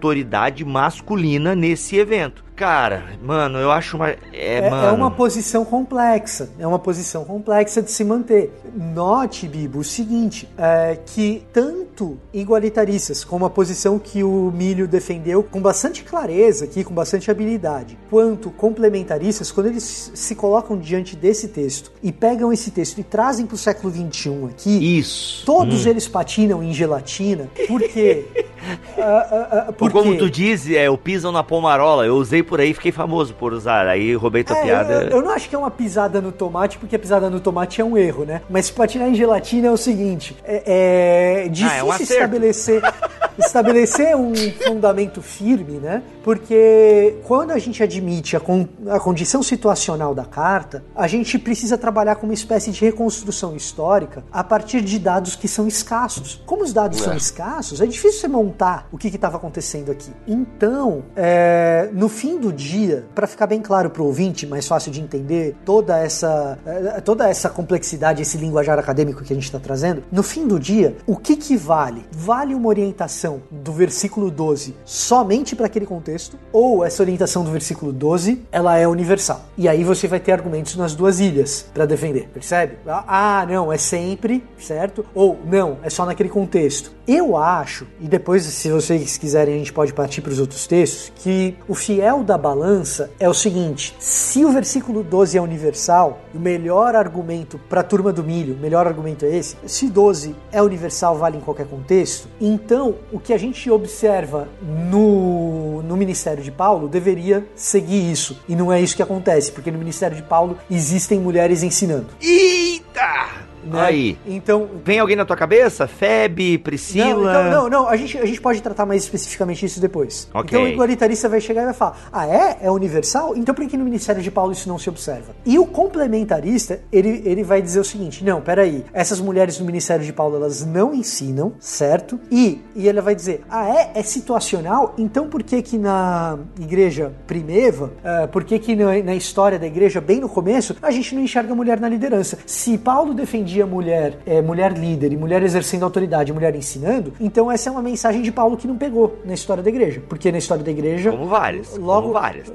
masculina nesse evento. Cara, mano, eu acho uma. É, é, é, mano... uma posição complexa. É uma posição complexa de se manter. Note, Bibo, o seguinte: é que tanto igualitaristas, como a posição que o Milho defendeu com bastante clareza aqui, com bastante habilidade, quanto complementaristas, quando eles se colocam diante desse texto e pegam esse texto e trazem para o século XXI aqui, Isso. todos hum. eles patinam em gelatina, porque. *laughs* uh, uh, uh, porque... Como tu diz, é, o pisam na pomarola. Eu usei por aí fiquei famoso por usar. Aí roubei tua é, piada. Eu, eu, não acho que é uma pisada no tomate, porque a pisada no tomate é um erro, né? Mas patinar em gelatina é o seguinte: é, é difícil ah, é um estabelecer. *laughs* estabelecer um fundamento firme, né? Porque quando a gente admite a, con a condição situacional da carta, a gente precisa trabalhar com uma espécie de reconstrução histórica a partir de dados que são escassos. Como os dados é. são escassos, é difícil você montar o que estava acontecendo aqui. Então, é, no fim do dia, para ficar bem claro para o ouvinte, mais fácil de entender toda essa, é, toda essa complexidade, esse linguajar acadêmico que a gente está trazendo, no fim do dia, o que, que vale? Vale uma orientação do versículo 12 somente para aquele contexto, ou essa orientação do versículo 12 ela é universal. E aí você vai ter argumentos nas duas ilhas para defender, percebe? Ah, não, é sempre, certo? Ou não, é só naquele contexto. Eu acho, e depois, se vocês quiserem, a gente pode partir para os outros textos, que o fiel da balança é o seguinte: se o versículo 12 é universal, o melhor argumento para a turma do milho, o melhor argumento é esse. Se 12 é universal, vale em qualquer contexto, então o que a gente observa no, no ministério de Paulo deveria seguir isso. E não é isso que acontece, porque no ministério de Paulo existem mulheres ensinando. Eita! Né? Aí. Então. Vem alguém na tua cabeça? Feb, Priscila? Não, então, não, não. A gente, a gente pode tratar mais especificamente isso depois. Okay. Então o igualitarista vai chegar e vai falar: Ah, é? É universal? Então por que no Ministério de Paulo isso não se observa? E o complementarista, ele, ele vai dizer o seguinte: Não, peraí. Essas mulheres no Ministério de Paulo, elas não ensinam, certo? E, e ele vai dizer: Ah, é? É situacional? Então por que que na igreja primeva, uh, por que que na, na história da igreja, bem no começo, a gente não enxerga a mulher na liderança? Se Paulo defendia dia mulher, é, mulher líder e mulher exercendo autoridade, mulher ensinando, então essa é uma mensagem de Paulo que não pegou na história da igreja. Porque na história da igreja. Como várias. Logo, como várias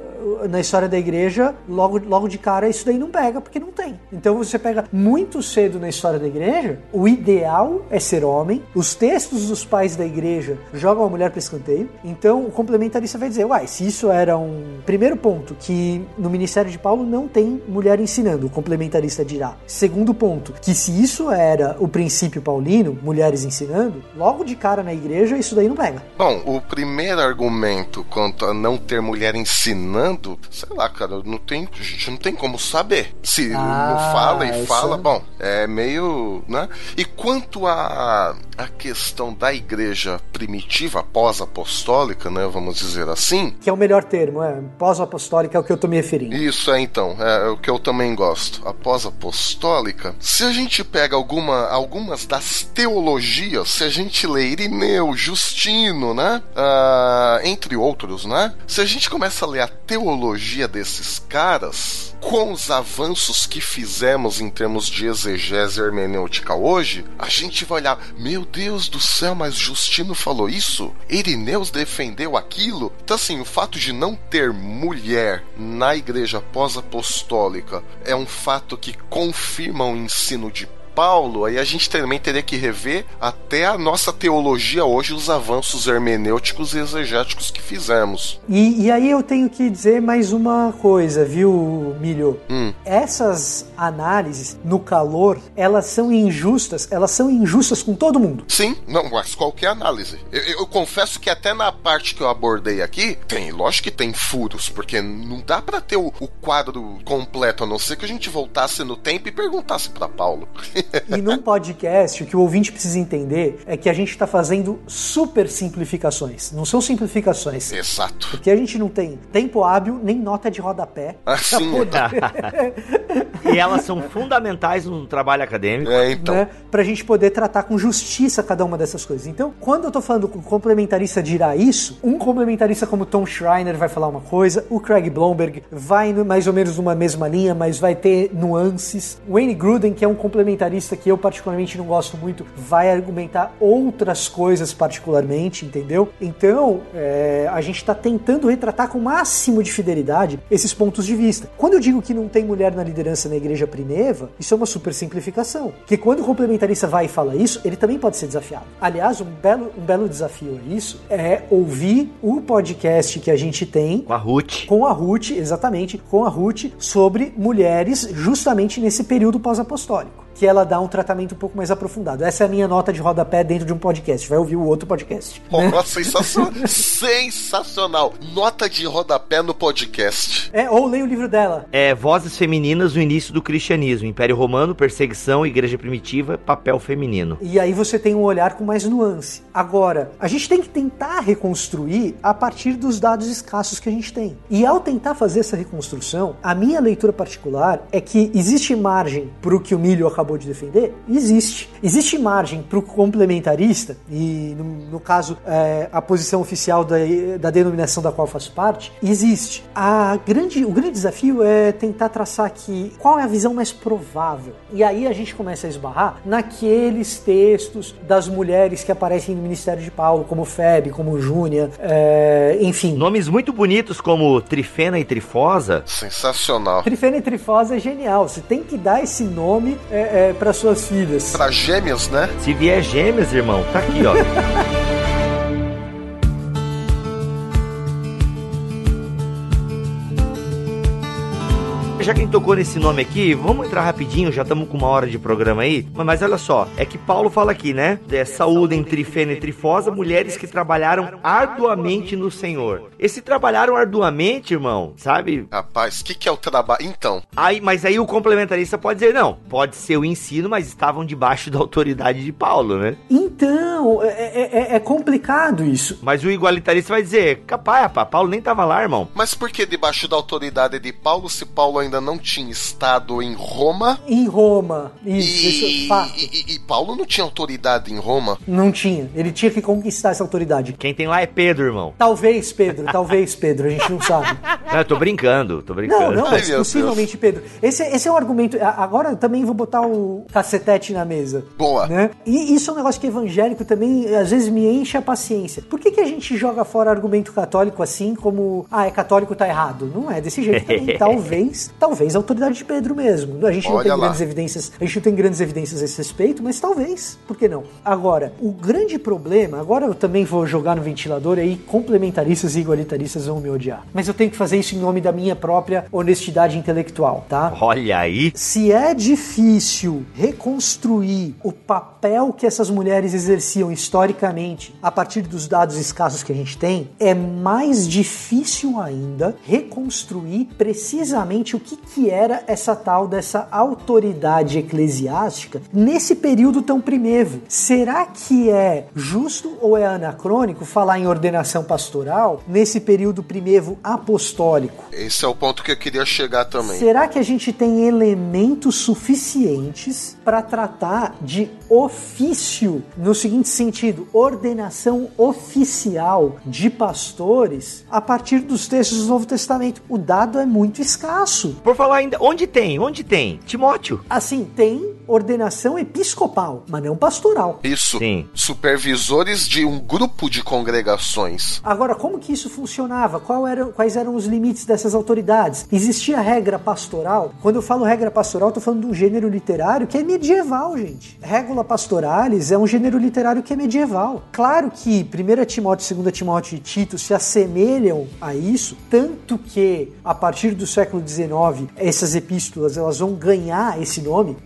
na história da igreja, logo, logo de cara isso daí não pega, porque não tem. Então você pega muito cedo na história da igreja, o ideal é ser homem, os textos dos pais da igreja jogam a mulher para escanteio, então o complementarista vai dizer, uai, se isso era um primeiro ponto, que no ministério de Paulo não tem mulher ensinando, o complementarista dirá. Segundo ponto, que se isso era o princípio paulino, mulheres ensinando, logo de cara na igreja isso daí não pega. Bom, o primeiro argumento quanto a não ter mulher ensinando sei lá, cara, não tem, a gente não tem como saber. Se ah, não fala e fala, bom, é meio, né? E quanto a a questão da igreja primitiva, pós-apostólica, né, vamos dizer assim. Que é o melhor termo, é pós-apostólica é o que eu tô me referindo. Isso é então, é, é o que eu também gosto. A pós-apostólica. Se a gente pega alguma, algumas das teologias, se a gente lê Irineu, Justino, né, uh, entre outros, né, se a gente começa a ler a teologia desses caras, com os avanços que fizemos em termos de exegese hermenêutica hoje, a gente vai olhar, meu Deus do céu, mas Justino falou isso? Irineus defendeu aquilo? Então, assim, o fato de não ter mulher na igreja pós-apostólica é um fato que confirma o ensino de Paulo, aí a gente também teria que rever até a nossa teologia hoje, os avanços hermenêuticos e exegéticos que fizemos. E, e aí eu tenho que dizer mais uma coisa, viu, Milho? Hum. Essas análises no calor, elas são injustas, elas são injustas com todo mundo. Sim, não, mas qualquer análise. Eu, eu, eu confesso que até na parte que eu abordei aqui, tem, lógico que tem furos, porque não dá para ter o, o quadro completo, a não ser que a gente voltasse no tempo e perguntasse para Paulo. *laughs* E num podcast, o que o ouvinte precisa entender é que a gente está fazendo super simplificações. Não são simplificações. Exato. Porque a gente não tem tempo hábil nem nota de rodapé. Assim. *laughs* e elas são fundamentais no trabalho acadêmico. É, então. Né, pra gente poder tratar com justiça cada uma dessas coisas. Então, quando eu tô falando com complementarista dirá isso, um complementarista como Tom Schreiner vai falar uma coisa, o Craig Blomberg vai mais ou menos numa mesma linha, mas vai ter nuances. Wayne Gruden, que é um complementarista comentarista que eu particularmente não gosto muito vai argumentar outras coisas particularmente, entendeu? Então, é, a gente está tentando retratar com o máximo de fidelidade esses pontos de vista. Quando eu digo que não tem mulher na liderança na igreja primeva, isso é uma super simplificação. Que quando o complementarista vai e fala isso, ele também pode ser desafiado. Aliás, um belo, um belo desafio a isso é ouvir o podcast que a gente tem com a Ruth. Com a Ruth, exatamente, com a Ruth sobre mulheres justamente nesse período pós-apostólico que ela dá um tratamento um pouco mais aprofundado. Essa é a minha nota de rodapé dentro de um podcast. Vai ouvir o outro podcast. Oh, né? sensacional. *laughs* sensacional. Nota de rodapé no podcast. É, ou leia o livro dela. É Vozes Femininas no Início do Cristianismo. Império Romano, Perseguição, Igreja Primitiva, Papel Feminino. E aí você tem um olhar com mais nuance. Agora, a gente tem que tentar reconstruir a partir dos dados escassos que a gente tem. E ao tentar fazer essa reconstrução, a minha leitura particular é que existe margem para o que o Milho acabou acabou de defender, existe. Existe margem para o complementarista, e no, no caso é, a posição oficial da, da denominação da qual faço parte, existe. A grande, o grande desafio é tentar traçar aqui qual é a visão mais provável. E aí a gente começa a esbarrar naqueles textos das mulheres que aparecem no Ministério de Paulo, como Febe, como Júnia, é, enfim. Nomes muito bonitos como Trifena e Trifosa. Sensacional. Trifena e Trifosa é genial. Você tem que dar esse nome é, é, para suas filhas. Para gêmeas, né? Se vier gêmeas, irmão, tá aqui, ó. *laughs* já que a gente tocou nesse nome aqui, vamos entrar rapidinho, já estamos com uma hora de programa aí. Mas, mas, olha só, é que Paulo fala aqui, né? É, saúde entre fêmea e trifosa, mulheres que trabalharam arduamente no Senhor. Esse trabalharam arduamente, irmão, sabe? Rapaz, o que, que é o trabalho? Então. Aí, mas aí o complementarista pode dizer, não, pode ser o ensino, mas estavam debaixo da autoridade de Paulo, né? Então, é, é, é, é complicado isso. Mas o igualitarista vai dizer, capaz, rapaz, Paulo nem tava lá, irmão. Mas por que debaixo da autoridade de Paulo, se Paulo ainda ainda não tinha estado em Roma. Em Roma, isso, e, isso é fato. E, e, e, Paulo não tinha autoridade em Roma? Não tinha. Ele tinha que conquistar essa autoridade. Quem tem lá é Pedro, irmão. Talvez, Pedro, talvez, Pedro, a gente não sabe. Não, eu tô brincando, tô brincando. Não, não, mas Ai, possivelmente, Deus. Pedro. Esse, esse é um argumento. Agora eu também vou botar o cacetete na mesa. Boa. Né? E isso é um negócio que evangélico também às vezes me enche a paciência. Por que, que a gente joga fora argumento católico assim, como, ah, é católico tá errado? Não é desse jeito também. *laughs* talvez, talvez a autoridade de Pedro mesmo. A gente não Olha tem lá. grandes evidências, a gente não tem grandes evidências a esse respeito, mas talvez, por que não? Agora, o grande problema, agora eu também vou jogar no ventilador aí, complementaristas e igualitaristas vão me odiar. Mas eu tenho que fazer isso em nome da minha própria honestidade intelectual, tá? Olha aí. Se é difícil reconstruir o papel que essas mulheres exerciam historicamente a partir dos dados escassos que a gente tem, é mais difícil ainda reconstruir precisamente o que, que era essa tal dessa autoridade eclesiástica nesse período tão primevo. Será que é justo ou é anacrônico falar em ordenação pastoral nesse período primevo apostólico? Esse é o ponto que eu queria chegar também. Será que a gente tem elementos suficientes para tratar de ofício no seguinte sentido, ordenação oficial de pastores a partir dos textos do Novo Testamento? O dado é muito escasso. Por falar ainda, onde tem? Onde tem? Timóteo. Assim, tem ordenação episcopal, mas não pastoral. Isso. Sim. Supervisores de um grupo de congregações. Agora, como que isso funcionava? Qual era, quais eram os limites dessas autoridades? Existia regra pastoral? Quando eu falo regra pastoral, eu tô falando de um gênero literário que é medieval, gente. Regula pastoralis é um gênero literário que é medieval. Claro que 1 Timóteo, 2 Timóteo e Tito se assemelham a isso, tanto que a partir do século XIX, essas epístolas elas vão ganhar esse nome,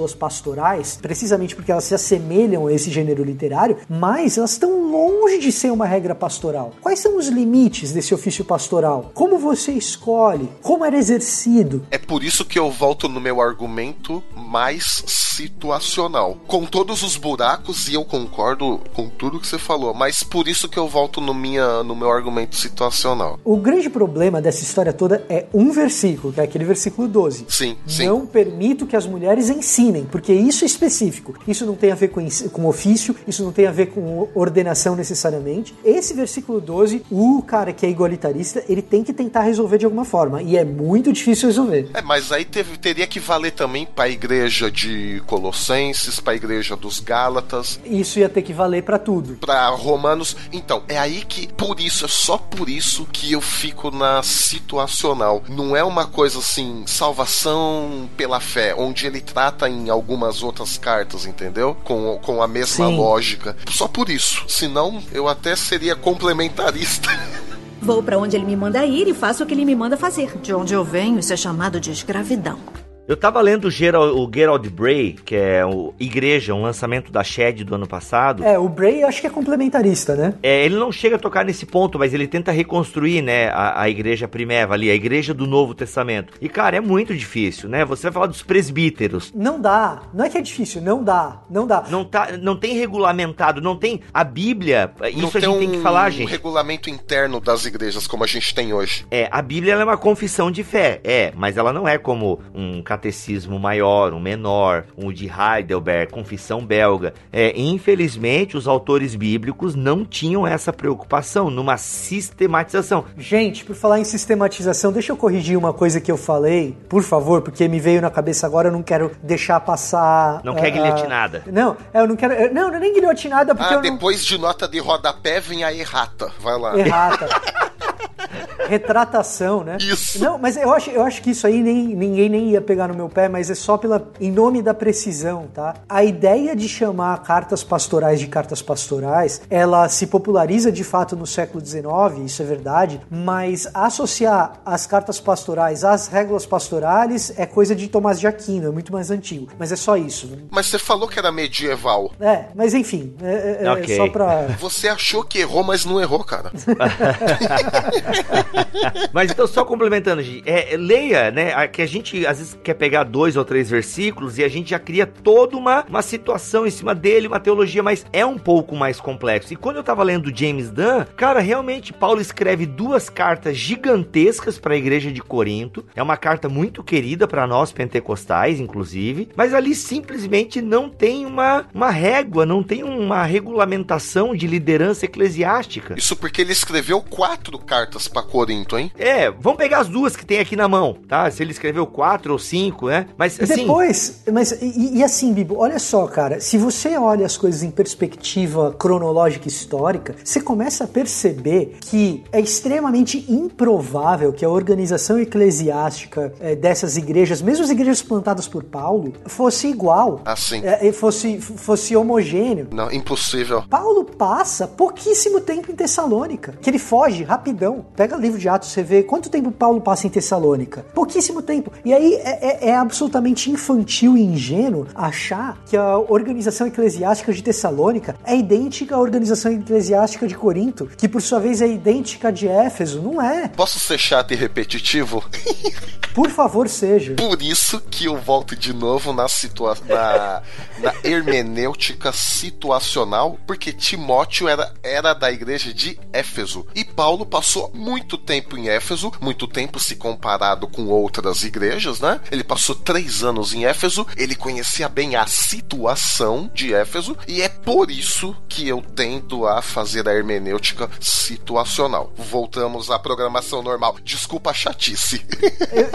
epístolas pastorais, precisamente porque elas se assemelham a esse gênero literário, mas elas estão longe de ser uma regra pastoral. Quais são os limites desse ofício pastoral? Como você escolhe? Como era exercido? É por isso que eu volto no meu argumento mais situacional. Com todos os buracos, e eu concordo com tudo que você falou, mas por isso que eu volto no, minha, no meu argumento situacional. O grande problema dessa história toda é um versículo, que é aquele versículo 12. Sim, sim. Não permito que as mulheres ensinem, porque isso é específico. Isso não tem a ver com, com ofício, isso não tem a ver com ordenação necessariamente. Esse versículo 12, o cara que é igualitarista, ele tem que tentar resolver de alguma forma, e é muito difícil resolver. É, mas aí teve- teria que valer também para a igreja de Colossenses, para a igreja dos Gálatas, Isso ia ter que valer pra tudo. para Romanos. Então, é aí que, por isso, é só por isso que eu fico na situacional. Não é uma coisa assim, salvação pela fé, onde ele trata em algumas outras cartas, entendeu? Com, com a mesma Sim. lógica. Só por isso. Senão, eu até seria complementarista. *laughs* Vou pra onde ele me manda ir e faço o que ele me manda fazer. De onde eu venho, isso é chamado de escravidão. Eu tava lendo o Gerald, o Gerald Bray, que é o Igreja, um lançamento da Shed do ano passado. É, o Bray eu acho que é complementarista, né? É, ele não chega a tocar nesse ponto, mas ele tenta reconstruir, né, a, a igreja primeva ali, a igreja do Novo Testamento. E, cara, é muito difícil, né? Você vai falar dos presbíteros. Não dá. Não é que é difícil, não dá. Não dá. Não, tá, não tem regulamentado, não tem a Bíblia. Não Isso a tem gente um tem que falar, gente. regulamento interno das igrejas como a gente tem hoje. É, a Bíblia ela é uma confissão de fé, é, mas ela não é como um catecismo maior, um menor, um de Heidelberg, confissão belga. É, infelizmente, os autores bíblicos não tinham essa preocupação numa sistematização. Gente, por falar em sistematização, deixa eu corrigir uma coisa que eu falei, por favor, porque me veio na cabeça agora, eu não quero deixar passar. Não quer ah, guilhotinada. Não, eu não quero. eu- Não, não é nem guilhotinada, porque Ah, eu não. depois de nota de rodapé vem a errata. Vai lá. Errata. *laughs* Retratação, né? Isso. Não, mas eu acho, eu acho que isso aí nem, ninguém nem ia pegar no meu pé, mas é só pela em nome da precisão, tá? A ideia de chamar cartas pastorais de cartas pastorais, ela se populariza de fato no século XIX, isso é verdade, mas associar as cartas pastorais às regras pastorais é coisa de Tomás de Aquino, é muito mais antigo. Mas é só isso. Mas você falou que era medieval. É, mas enfim, é, é- é Ok. só pra. Você achou que errou, mas não errou, cara. *laughs* *laughs* Mas então, só complementando, gente, é, é, leia, né? a- Que a gente às vezes quer pegar dois ou três versículos e a gente já cria toda uma, uma situação em cima dele, uma teologia, mas é um pouco mais complexo. E quando eu tava lendo James Dunn, cara, realmente Paulo escreve duas cartas gigantescas para a igreja de Corinto. É uma carta muito querida para nós pentecostais, inclusive, mas ali simplesmente não tem uma, uma régua, não tem uma regulamentação de liderança eclesiástica. Isso porque ele escreveu quatro cartas pra Corinto, hein? É, vamos pegar as duas que tem aqui na mão, tá? Se ele escreveu quatro ou cinco, né? Mas E assim. depois, mas e, e assim, Bibo, olha só, cara, se você olha as coisas em perspectiva cronológica e histórica, você começa a perceber que é extremamente improvável que a organização eclesiástica eh, dessas igrejas, mesmo as igrejas plantadas por Paulo, fosse igual, Assim. eh, fosse, fosse homogêneo. Não, impossível. Paulo passa pouquíssimo tempo em Tessalônica, que ele foge rapidão. Pega ali livro de Atos, você vê quanto tempo Paulo passa em Tessalônica? Pouquíssimo tempo. E aí é, é, é absolutamente infantil e ingênuo achar que a organização eclesiástica de Tessalônica é idêntica à organização eclesiástica de Corinto, que por sua vez é idêntica de Éfeso. Não é. Posso ser chato e repetitivo? *laughs* Por favor, seja. Por isso que eu volto de novo na, situa na, na hermenêutica situacional, porque Timóteo era, era da igreja de Éfeso. E Paulo passou muito tempo em Éfeso, muito tempo se comparado com outras igrejas, né? Ele passou três anos em Éfeso, ele conhecia bem a situação de Éfeso, e é por isso que eu tendo a fazer a hermenêutica situacional. Voltamos à programação normal. Desculpa a chatice. *laughs* Eu,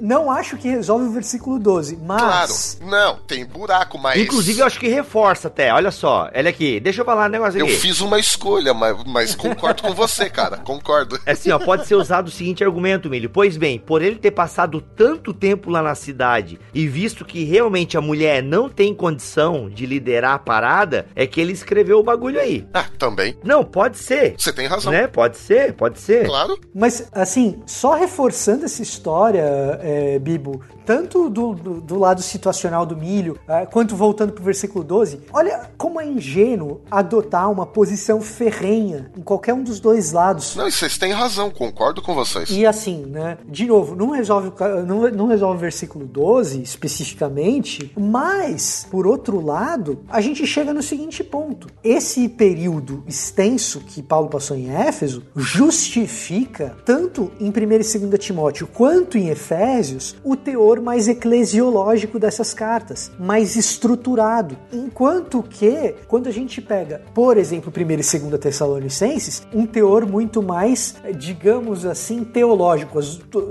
não acho que resolve o versículo 12, mas. Claro, não, tem buraco, mas. Inclusive, eu acho que reforça até. Olha só, olha aqui, deixa eu falar um negócio aqui. Eu fiz uma escolha, mas, mas concordo com você, cara. Concordo. *laughs* É assim, ó, pode ser usado o seguinte argumento, Milho. Pois bem, por ele ter passado tanto tempo lá na cidade e visto que realmente a mulher não tem condição de liderar a parada, é que ele escreveu o bagulho aí. Ah, também. Não, pode ser. Você tem razão. Né? Pode ser, pode ser. Claro. Mas, assim, só reforçando essa história, é, Bibo, tanto do, do, do, lado situacional do milho, é, quanto voltando pro versículo 12, olha como é ingênuo adotar uma posição ferrenha em qualquer um dos dois lados. Não, vocês têm razão, concordo com vocês. E assim, né? De novo, não resolve, não, não resolve o versículo 12 especificamente, mas, por outro lado, a gente chega no seguinte ponto. Esse período extenso que Paulo passou em Éfeso justifica, tanto em 1 e 2 Timóteo quanto em Efésios, o teor mais eclesiológico dessas cartas, mais estruturado. Enquanto que, quando a gente pega, por exemplo, 1 e 2 Tessalonicenses, um teor muito mais, digamos assim, teológico.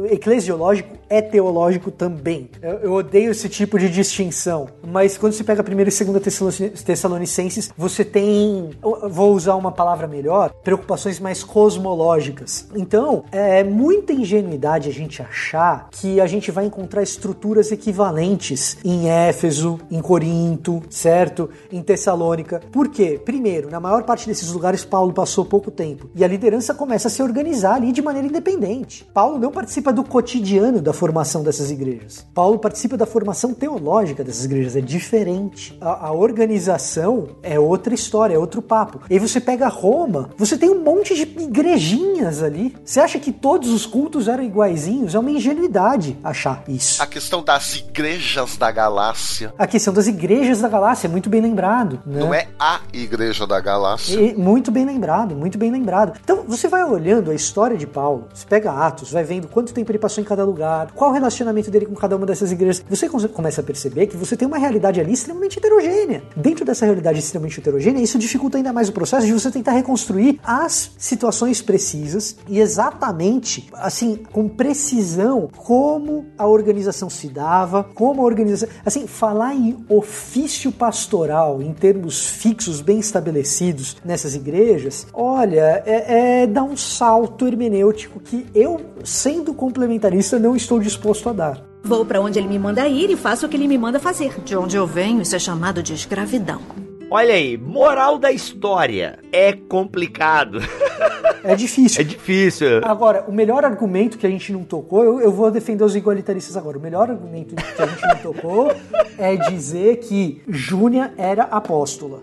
Eclesiológico é teológico também. Eu, eu odeio esse tipo de distinção, mas quando você pega 1 e 2 Tessalonicenses, você tem, vou usar uma palavra melhor, preocupações mais cosmológicas. Então, é muita ingenuidade a gente achar que a gente vai encontrar estruturas equivalentes em Éfeso, em Corinto, certo? Em Tessalônica. Por quê? Primeiro, na maior parte desses lugares, Paulo passou pouco tempo e a liderança começa a se organizar ali de maneira independente. Paulo não participa do cotidiano da formação dessas igrejas. Paulo participa da formação teológica dessas igrejas, é diferente. A, a organização é outra história, é outro papo. E aí você pega Roma, você tem um monte de igrejinhas ali. Você acha que todos os cultos eram iguaizinhos? É uma ingenuidade achar isso. A questão das igrejas da galáxia. A questão das igrejas da galáxia, é muito bem lembrado. Né? Não é a igreja da galáxia. E, muito bem lembrado, muito bem lembrado. Então você vai olhando a história de Paulo, você pega Atos, vai vendo quanto tempo ele passou em cada lugar, qual o relacionamento dele com cada uma dessas igrejas. Você começa a perceber que você tem uma realidade ali extremamente heterogênea. Dentro dessa realidade extremamente heterogênea, isso dificulta ainda mais o processo de você tentar reconstruir as situações precisas e exatamente, assim, com precisão, como a organização se dava, como a organização. Assim, falar em ofício pastoral, em termos fixos, bem estabelecidos nessas igrejas, olha, é, é dar um salto hermenêutico que eu, sendo complementarista, não estou disposto a dar. Vou para onde ele me manda ir e faço o que ele me manda fazer. De onde eu venho, isso é chamado de escravidão. Olha aí, moral da história. É complicado. É difícil. *laughs* É difícil. Agora, o melhor argumento que a gente não tocou, eu, eu vou defender os igualitaristas agora. O melhor argumento que a gente não tocou *laughs* é dizer que Júnia era apóstola.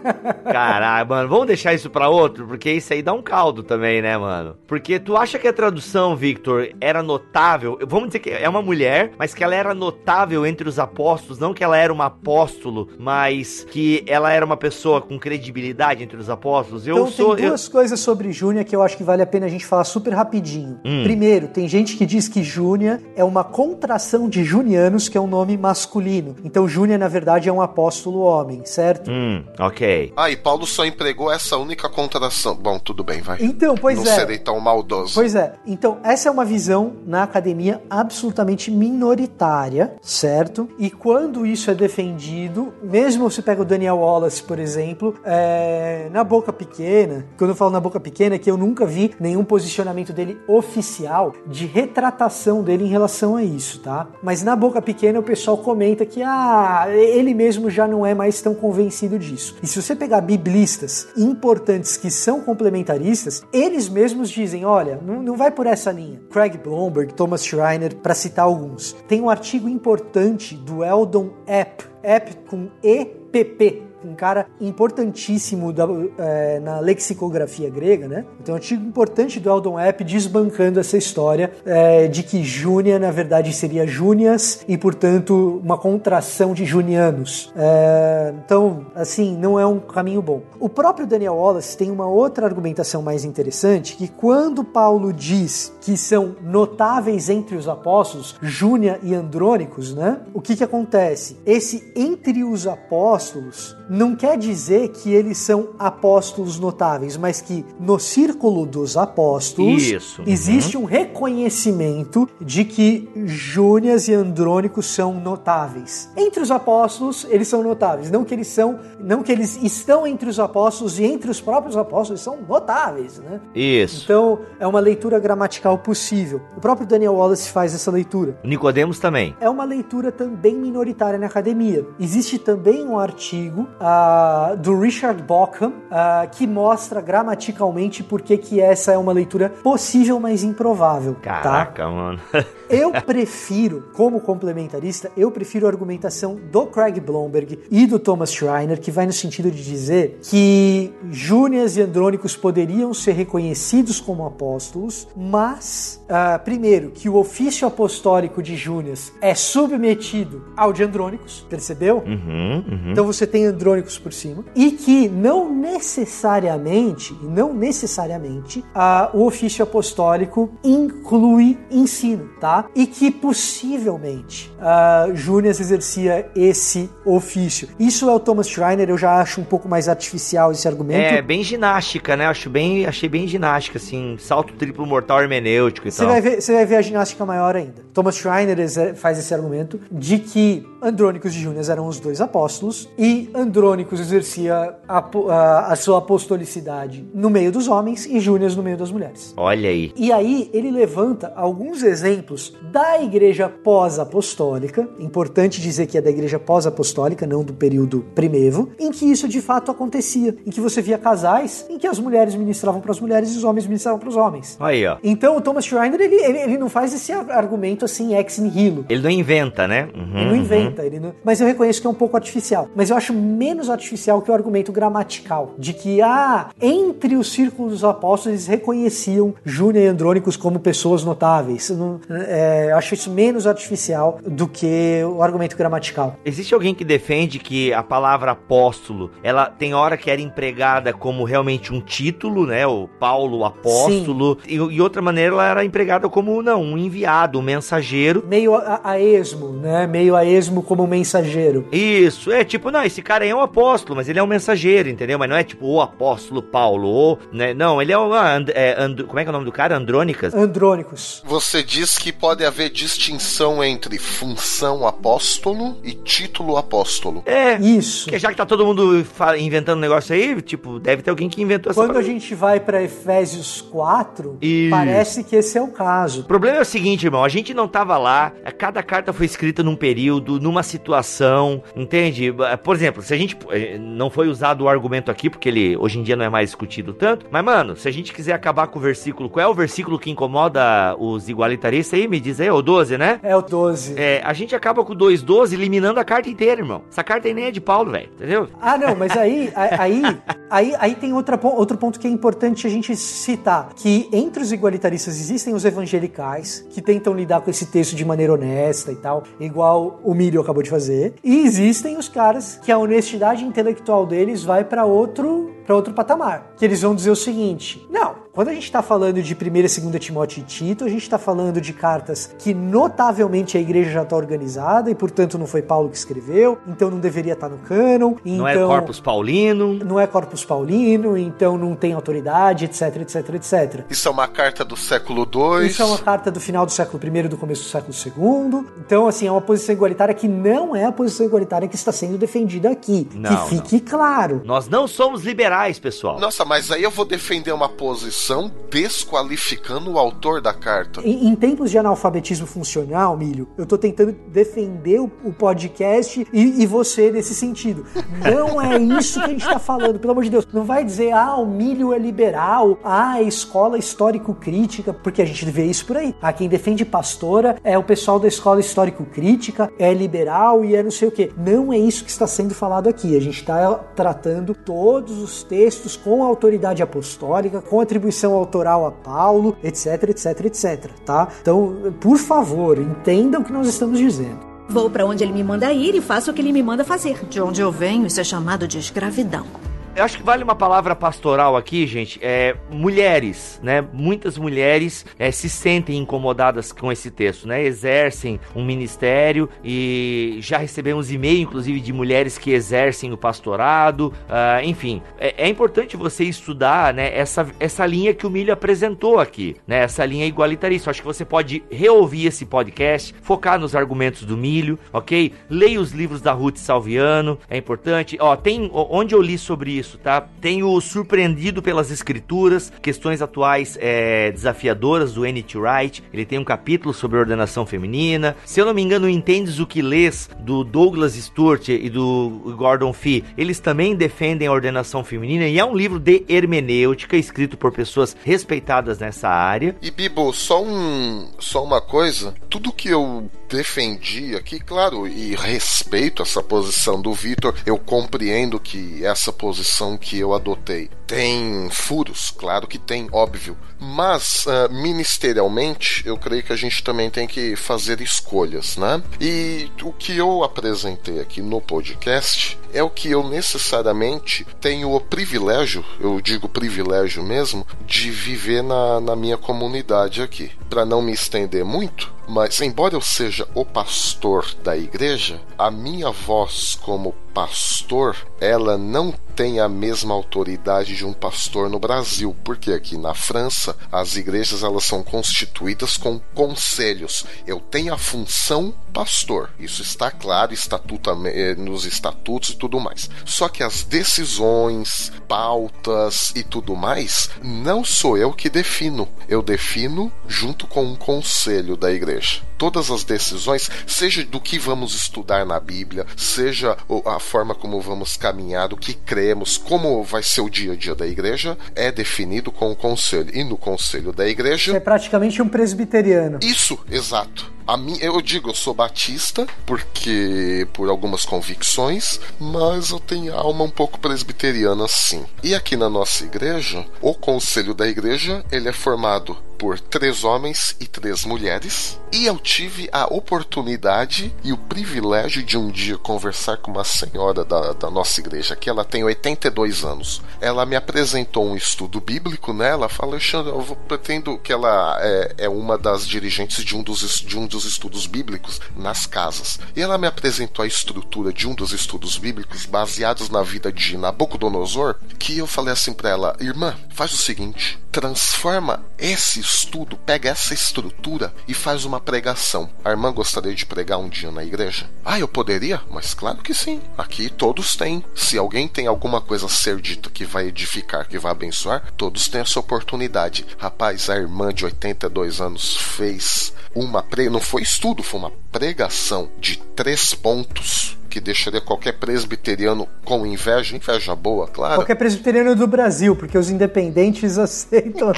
*laughs* Caralho, mano, vamos deixar isso pra outro, porque isso aí dá um caldo também, né, mano? Porque tu acha que a tradução, Victor, era notável? Vamos dizer que é uma mulher, mas que ela era notável entre os apóstolos, não que ela era uma apóstolo, mas que ela era uma pessoa com credibilidade entre os apóstolos. Eu então, sou tem duas eu... coisas sobre Júnia que eu acho que vale a pena a gente falar super rapidinho. Hum. Primeiro, tem gente que diz que Júnia é uma contração de Junianos, que é um nome masculino. Então Júnia, na verdade, é um apóstolo homem, certo? Hum, ok. Ah, e Paulo só empregou essa única contração. Bom, tudo bem, vai. Então, pois Não é. serei tão maldoso. Pois é. Então, essa é uma visão na academia absolutamente minoritária, certo? E quando isso é defendido, mesmo você pega o Daniel Wallace, por exemplo, é, na boca pequena, quando eu falo na boca pequena, é que eu nunca vi nenhum posicionamento dele oficial de retratação dele em relação a isso, tá? Mas na boca pequena o pessoal comenta que ah, ele mesmo já não é mais tão convencido disso. E se você pegar biblistas importantes que são complementaristas, eles mesmos dizem: olha, não, não vai por essa linha. Craig Blomberg, Thomas Schreiner, para citar alguns. Tem um artigo importante do Eldon Epp, Epp com EPP, um cara importantíssimo da, é, na lexicografia grega, né? Então, um artigo importante do Eldon Epp desbancando essa história é, de que Júnia, na verdade, seria Júnias e, portanto, uma contração de junianos. É, então, assim, não é um caminho bom. O próprio Daniel Wallace tem uma outra argumentação mais interessante, que quando Paulo diz que são notáveis entre os apóstolos, Júnia e Andrônicos, né? O que que acontece? Esse entre os apóstolos não quer dizer que eles são apóstolos notáveis, mas que no círculo dos apóstolos Isso. existe um reconhecimento de que Júnias e Andrônicos são notáveis. Entre os apóstolos, eles são notáveis, não que eles são, não que eles estão entre os apóstolos e entre os próprios apóstolos são notáveis, né? Isso. Então, é uma leitura gramatical possível. O próprio Daniel Wallace faz essa leitura. Nicodemos também. É uma leitura também minoritária na academia. Existe também um artigo uh, do Richard Bockham uh, que mostra gramaticalmente por que essa é uma leitura possível, mas improvável. tá? Caraca, mano. *laughs* Eu prefiro, como complementarista, eu prefiro a argumentação do Craig Blomberg e do Thomas Schreiner, que vai no sentido de dizer que Júnias e Andrônicos poderiam ser reconhecidos como apóstolos, mas, ah, primeiro, que o ofício apostólico de Júnias é submetido ao de Andrônicos, percebeu? Uhum, uhum. Então você tem andrônicos por cima. E que não necessariamente, não necessariamente, ah, o ofício apostólico inclui ensino, tá? E que possivelmente ah, Júnias exercia esse ofício. Isso é o Thomas Schreiner, eu já acho um pouco mais artificial esse argumento. É, bem ginástica, né? Acho bem, achei bem ginástica, assim, salto triplo mortal hermenêutico e Você tal. vai, ver, você vai ver a ginástica maior ainda. Thomas Schreiner faz esse argumento de que Andrônicos e Júnias eram os dois apóstolos e Andrônicos exercia a, a- a sua apostolicidade no meio dos homens e Júnias no meio das mulheres. Olha aí. E aí ele levanta alguns exemplos da igreja pós-apostólica, importante dizer que é da igreja pós-apostólica, não do período primevo, em que isso de fato acontecia, em que você via casais em que as mulheres ministravam para as mulheres e os homens ministravam para os homens. Aí, ó. Então o Thomas Schreiner ele, ele, ele não faz esse argumento assim ex nihilo. Ele não inventa, né? Uhum, Ele não inventa, ele não... mas eu reconheço que é um pouco artificial. Mas eu acho menos artificial que o argumento gramatical, de que, ah, entre os círculos dos apóstolos eles reconheciam Júnior e Andrônicos como pessoas notáveis. Não- é, eu acho isso menos artificial do que o argumento gramatical. Existe alguém que defende que a palavra apóstolo, ela tem hora que era empregada como realmente um título, né? O Paulo apóstolo. E, e outra maneira ela era empregada como, não, um enviado, um mensageiro. Meio a, a esmo, né? Meio a esmo como mensageiro. Isso, é tipo, não, esse cara aí é um apóstolo, mas ele é um mensageiro, entendeu? Mas não é tipo o apóstolo Paulo, ou, né? Não, ele é o. ah, And- é, And- como é que é o nome do cara? Andrônicas? Andrônicos. Você diz que pode haver distinção entre função apóstolo e título apóstolo. É. Isso. Porque já que tá todo mundo inventando um negócio aí, tipo, deve ter alguém que inventou essa Quando a gente vai para Efésios 4, Isso. parece que esse é o caso. O problema é o seguinte, irmão, a gente não tava lá, cada carta foi escrita num período, numa situação, entende? Por exemplo, se a gente eh, não foi usado o argumento aqui, porque ele hoje em dia não é mais discutido tanto, mas mano, se a gente quiser acabar com o versículo, qual é o versículo que incomoda os igualitaristas aí? Me diz aí, é o 12, né? É o 12. É, a gente acaba com o 2.12 eliminando a carta inteira, irmão. Essa carta aí nem é de Paulo, velho, entendeu? Ah, não, mas aí, aí, *laughs* aí, aí tem outra, outro ponto que é importante a gente citar, que entre os igualitaristas existem os evangelicais, que tentam lidar com esse texto de maneira honesta e tal, igual o Mírio acabou de fazer, e existem os caras que a honestidade intelectual deles vai para outro, para outro patamar, que eles vão dizer o seguinte, não, quando a gente está falando de 1 e 2 Timóteo e Tito, a gente está falando de cartas que notavelmente a igreja já está organizada e, portanto, não foi Paulo que escreveu, então não deveria estar no cânon. Não é então- Corpus Paulino. não é Corpus Paulino, então não tem autoridade, etc, etc, etc. Isso é uma carta do século II. Isso é uma carta do final do século I e do começo do século II. Então, assim, é uma posição igualitária que não é a posição igualitária que está sendo defendida aqui. Não, que fique claro. Nós não somos liberais, pessoal. Nossa, mas aí eu vou defender uma posição desqualificando o autor da carta. Em, em tempos de analfabetismo funcional, Milho, eu tô tentando defender o, podcast e, e, você nesse sentido. Não é isso que a gente tá falando, pelo amor de Deus. Não vai dizer, ah, o Milho é liberal, ah, é escola histórico-crítica, porque a gente vê isso por aí. Ah, quem defende pastora é o pessoal da escola histórico-crítica, é liberal e é não sei o que. Não é isso que está sendo falado aqui. A gente está tratando todos os textos com autoridade apostólica, com atribuição autoral a Paulo, etc, etc, etc, tá? Então, por favor, entendam o que nós estamos dizendo. Vou para onde ele me manda ir e faço o que ele me manda fazer. De onde eu venho, isso é chamado de escravidão. Eu acho que vale uma palavra pastoral aqui, gente. É mulheres, né? Muitas mulheres é, se sentem incomodadas com esse texto, né? Exercem um ministério e já recebemos e-mail, inclusive, de mulheres que exercem o pastorado. Uh, enfim, é, é, importante você estudar, né? Essa, essa linha que o Milho apresentou aqui, né? Essa linha igualitarista. Acho que você pode reouvir esse podcast, focar nos argumentos do Milho, ok? Leia os livros da Ruth Salviano, é importante. Ó, tem onde eu li sobre isso, tá? Tenho surpreendido pelas escrituras, questões atuais é, desafiadoras do N.T. Wright. Ele tem um capítulo sobre ordenação feminina. Se eu não me engano, Entendes o que lês do Douglas Stewart e do Gordon Fee, eles também defendem a ordenação feminina e é um livro de hermenêutica escrito por pessoas respeitadas nessa área. E Bibo, só um, só uma coisa, tudo que eu defendi aqui, claro, e respeito essa posição do Vitor, eu compreendo que essa posição que eu adotei tem furos, claro que tem, óbvio. Mas, uh, ministerialmente, eu creio que a gente também tem que fazer escolhas, né? E o que eu apresentei aqui no podcast é o que eu necessariamente tenho o privilégio, eu digo privilégio mesmo, de viver na, na minha comunidade aqui. Para não me estender muito, mas embora eu seja o pastor da igreja, a minha voz como pastor, ela não tem a mesma autoridade de um pastor no Brasil, porque aqui na França as igrejas elas são constituídas com conselhos. Eu tenho a função pastor, isso está claro estatuta, eh, nos estatutos e tudo mais. Só que as decisões, pautas e tudo mais, não sou eu que defino. Eu defino junto com um conselho da igreja. Todas as decisões, seja do que vamos estudar na Bíblia, seja a forma como vamos caminhar, do que cremos, como vai ser o dia a dia da igreja, é definido com o conselho. E no conselho da igreja. É praticamente um presbiteriano. Isso, exato. A mim, eu digo, eu sou batista, porque por algumas convicções, mas eu tenho alma um pouco presbiteriana sim. E aqui na nossa igreja, o conselho da igreja, ele é formado por três homens e três mulheres, e eu tive a oportunidade e o privilégio de um dia conversar com uma senhora da, da nossa igreja, que ela tem 82 anos. Ela me apresentou um estudo bíblico, né? Ela Alexandre, eu pretendo que ela é, é uma das dirigentes de um dos, de um dos estudos bíblicos nas casas. E ela me apresentou a estrutura de um dos estudos bíblicos baseados na vida de Nabucodonosor, que eu falei assim para ela, irmã, faz o seguinte, transforma esse estudo, pega essa estrutura e faz uma pregação. A irmã gostaria de pregar um dia na igreja? Ah, eu poderia? Mas claro que sim. Aqui todos têm. Se alguém tem alguma coisa a ser dita que vai edificar, que vai abençoar, todos têm essa oportunidade. Rapaz, a irmã de 82 anos fez uma pre... não foi estudo, foi uma pregação de três pontos que deixaria qualquer presbiteriano com inveja, inveja boa, claro. Qualquer presbiteriano do Brasil, porque os independentes *laughs* aceitam.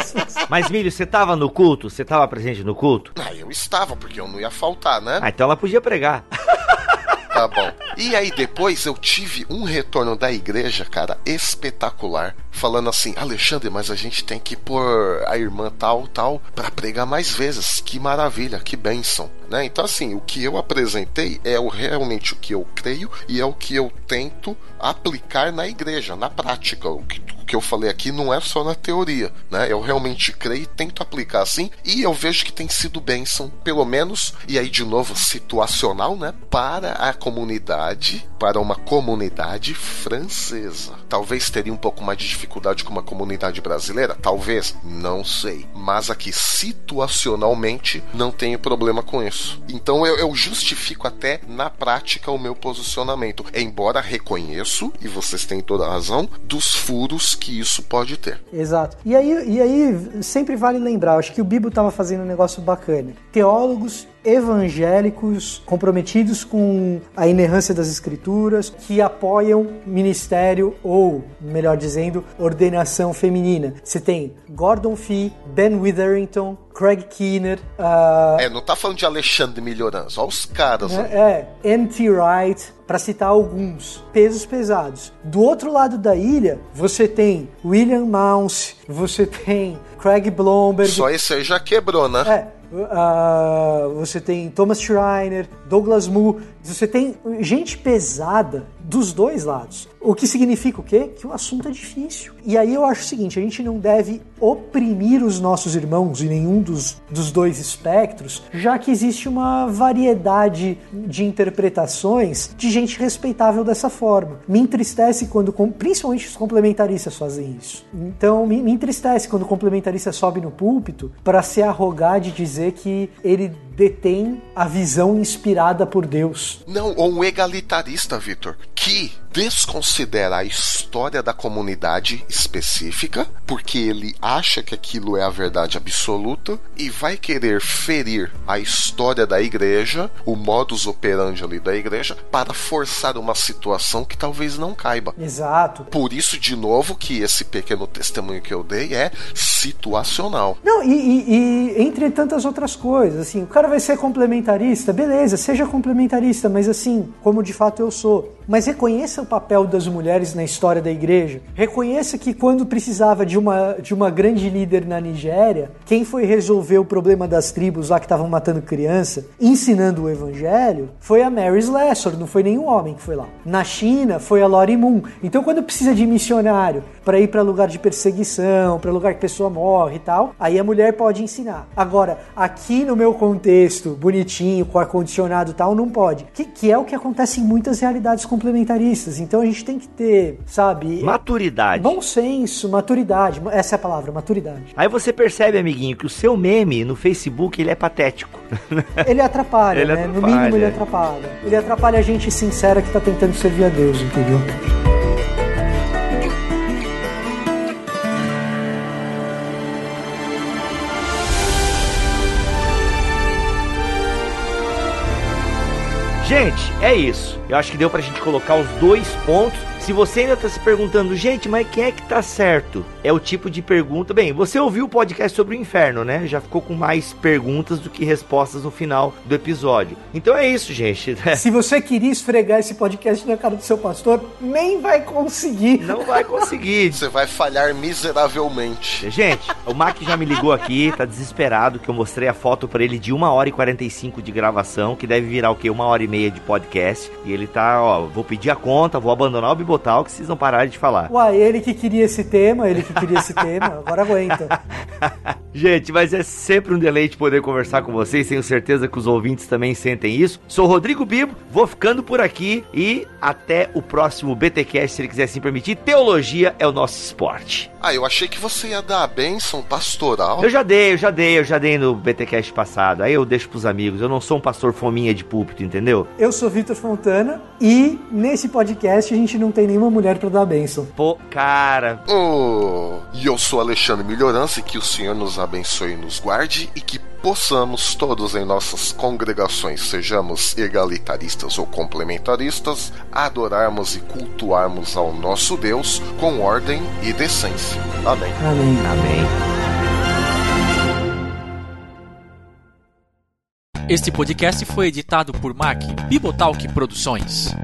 Mas, Milho, você estava no culto? Você estava presente no culto? Ah, eu estava, porque eu não ia faltar, né? Ah, então ela podia pregar. *laughs* Tá bom. E aí depois eu tive um retorno da igreja, cara, espetacular, falando assim: "Alexandre, mas a gente tem que pôr a irmã tal, tal para pregar mais vezes. Que maravilha, que bênção." Né? Então assim, o que eu apresentei é o, realmente o que eu creio e é o que eu tento aplicar na igreja, na prática. O que, que eu falei aqui não é só na teoria, né? Eu realmente creio e tento aplicar assim, e eu vejo que tem sido bênção, pelo menos, e aí de novo situacional, né? Para a comunidade, para uma comunidade francesa. Talvez teria um pouco mais de dificuldade com uma comunidade brasileira, talvez, não sei. Mas aqui situacionalmente não tenho problema com isso. Então eu, eu justifico até na prática o meu posicionamento, embora reconheço e vocês têm toda a razão dos furos que isso pode ter. Exato. E aí, e aí sempre vale lembrar, acho que o Bibo estava fazendo um negócio bacana. Teólogos evangélicos comprometidos com a inerrância das escrituras, que apoiam ministério ou, melhor dizendo, ordenação feminina. Você tem Gordon Fee, Ben Witherington, Craig Keener. Uh, é, não tá falando de Alexandre Melhorança, olha os caras. Né, é, N.T. Wright, para citar alguns pesos pesados. Do outro lado da ilha, você tem William Mounce, você tem Craig Blomberg. Só esse aí já quebrou, né? É, Uh, você tem Thomas Schreiner, Douglas Moo, você tem gente pesada dos dois lados. O que significa o quê? Que o assunto é difícil. E aí eu acho o seguinte: a gente não deve oprimir os nossos irmãos em nenhum dos, dos dois espectros, já que existe uma variedade de interpretações de gente respeitável dessa forma. Me entristece quando, principalmente os complementaristas fazem isso. Então me, me entristece quando o complementarista sobe no púlpito para se arrogar de dizer que ele detém a visão inspirada por Deus. Não, ou um egalitarista, Vitor, que desconsidera a história da comunidade específica, porque ele acha que aquilo é a verdade absoluta e vai querer ferir a história da igreja, o modus operandi ali da igreja, para forçar uma situação que talvez não caiba. Exato. Por isso, de novo, que esse pequeno testemunho que eu dei é situacional. Não, e, e, e entre tantas outras coisas, assim, o cara vai ser complementarista, beleza, seja complementarista, mas assim, como de fato eu sou. Mas reconheça o papel das mulheres na história da igreja. Reconheça que quando precisava de uma, de uma grande líder na Nigéria, quem foi resolver o problema das tribos lá que estavam matando criança, ensinando o evangelho, foi a Mary Slessor, não foi nenhum homem que foi lá. Na China, foi a Lori Moon. Então, quando precisa de missionário para ir para lugar de perseguição, para lugar que a pessoa morre e tal, aí a mulher pode ensinar. Agora, aqui no meu contexto, bonitinho, com ar-condicionado e tal, não pode. Que, que é o que acontece em muitas realidades complementaristas. Então a gente tem que ter, sabe? Maturidade. Bom senso, maturidade. Essa é a palavra, maturidade. Aí você percebe, amiguinho, que o seu meme no Facebook ele é patético. *laughs* Ele atrapalha, ele né? Atrapalha. No mínimo ele atrapalha. Ele atrapalha a gente sincera que tá tentando servir a Deus, entendeu? Gente, é isso. Eu acho que deu pra gente colocar os dois pontos se você ainda está se perguntando, gente, mas quem é que tá certo? É o tipo de pergunta. Bem, você ouviu o podcast sobre o inferno, né? Já ficou com mais perguntas do que respostas no final do episódio. Então é isso, gente. *laughs* Se você queria esfregar esse podcast na cara do seu pastor, nem vai conseguir. Não vai conseguir. Você vai falhar miseravelmente. Gente, o Mac já me ligou aqui, tá desesperado que eu mostrei a foto para ele de 1 hora e 45 de gravação, que deve virar o quê? Uma hora e meia de podcast. E ele tá, ó, vou pedir a conta, vou abandonar o Bibotal, que vocês não pararem de falar. Uai, ele que queria esse tema, ele que queria esse tema, *laughs* agora aguenta. Gente, mas é sempre um deleite poder conversar com vocês, tenho certeza que os ouvintes também sentem isso. Sou Rodrigo Bibo, vou ficando por aqui e até o próximo BTcast, se ele quiser se permitir. Teologia é o nosso esporte. Ah, eu achei que você ia dar a bênção pastoral. Eu já dei, eu já dei, eu já dei no BTcast passado. Aí eu deixo pros amigos. Eu não sou um pastor fominha de púlpito, entendeu? Eu sou Vitor Fontana e nesse podcast a gente não tem nenhuma mulher para dar a bênção. Pô, cara. Oh, e eu sou Alexandre Melhorança e que o Senhor nos abençoe e nos guarde e que possamos todos em nossas congregações, sejamos egalitaristas ou complementaristas, adorarmos e cultuarmos ao nosso Deus com ordem e decência. Amém. Amém. Amém. Este podcast foi editado por Mac Bibotalk Produções.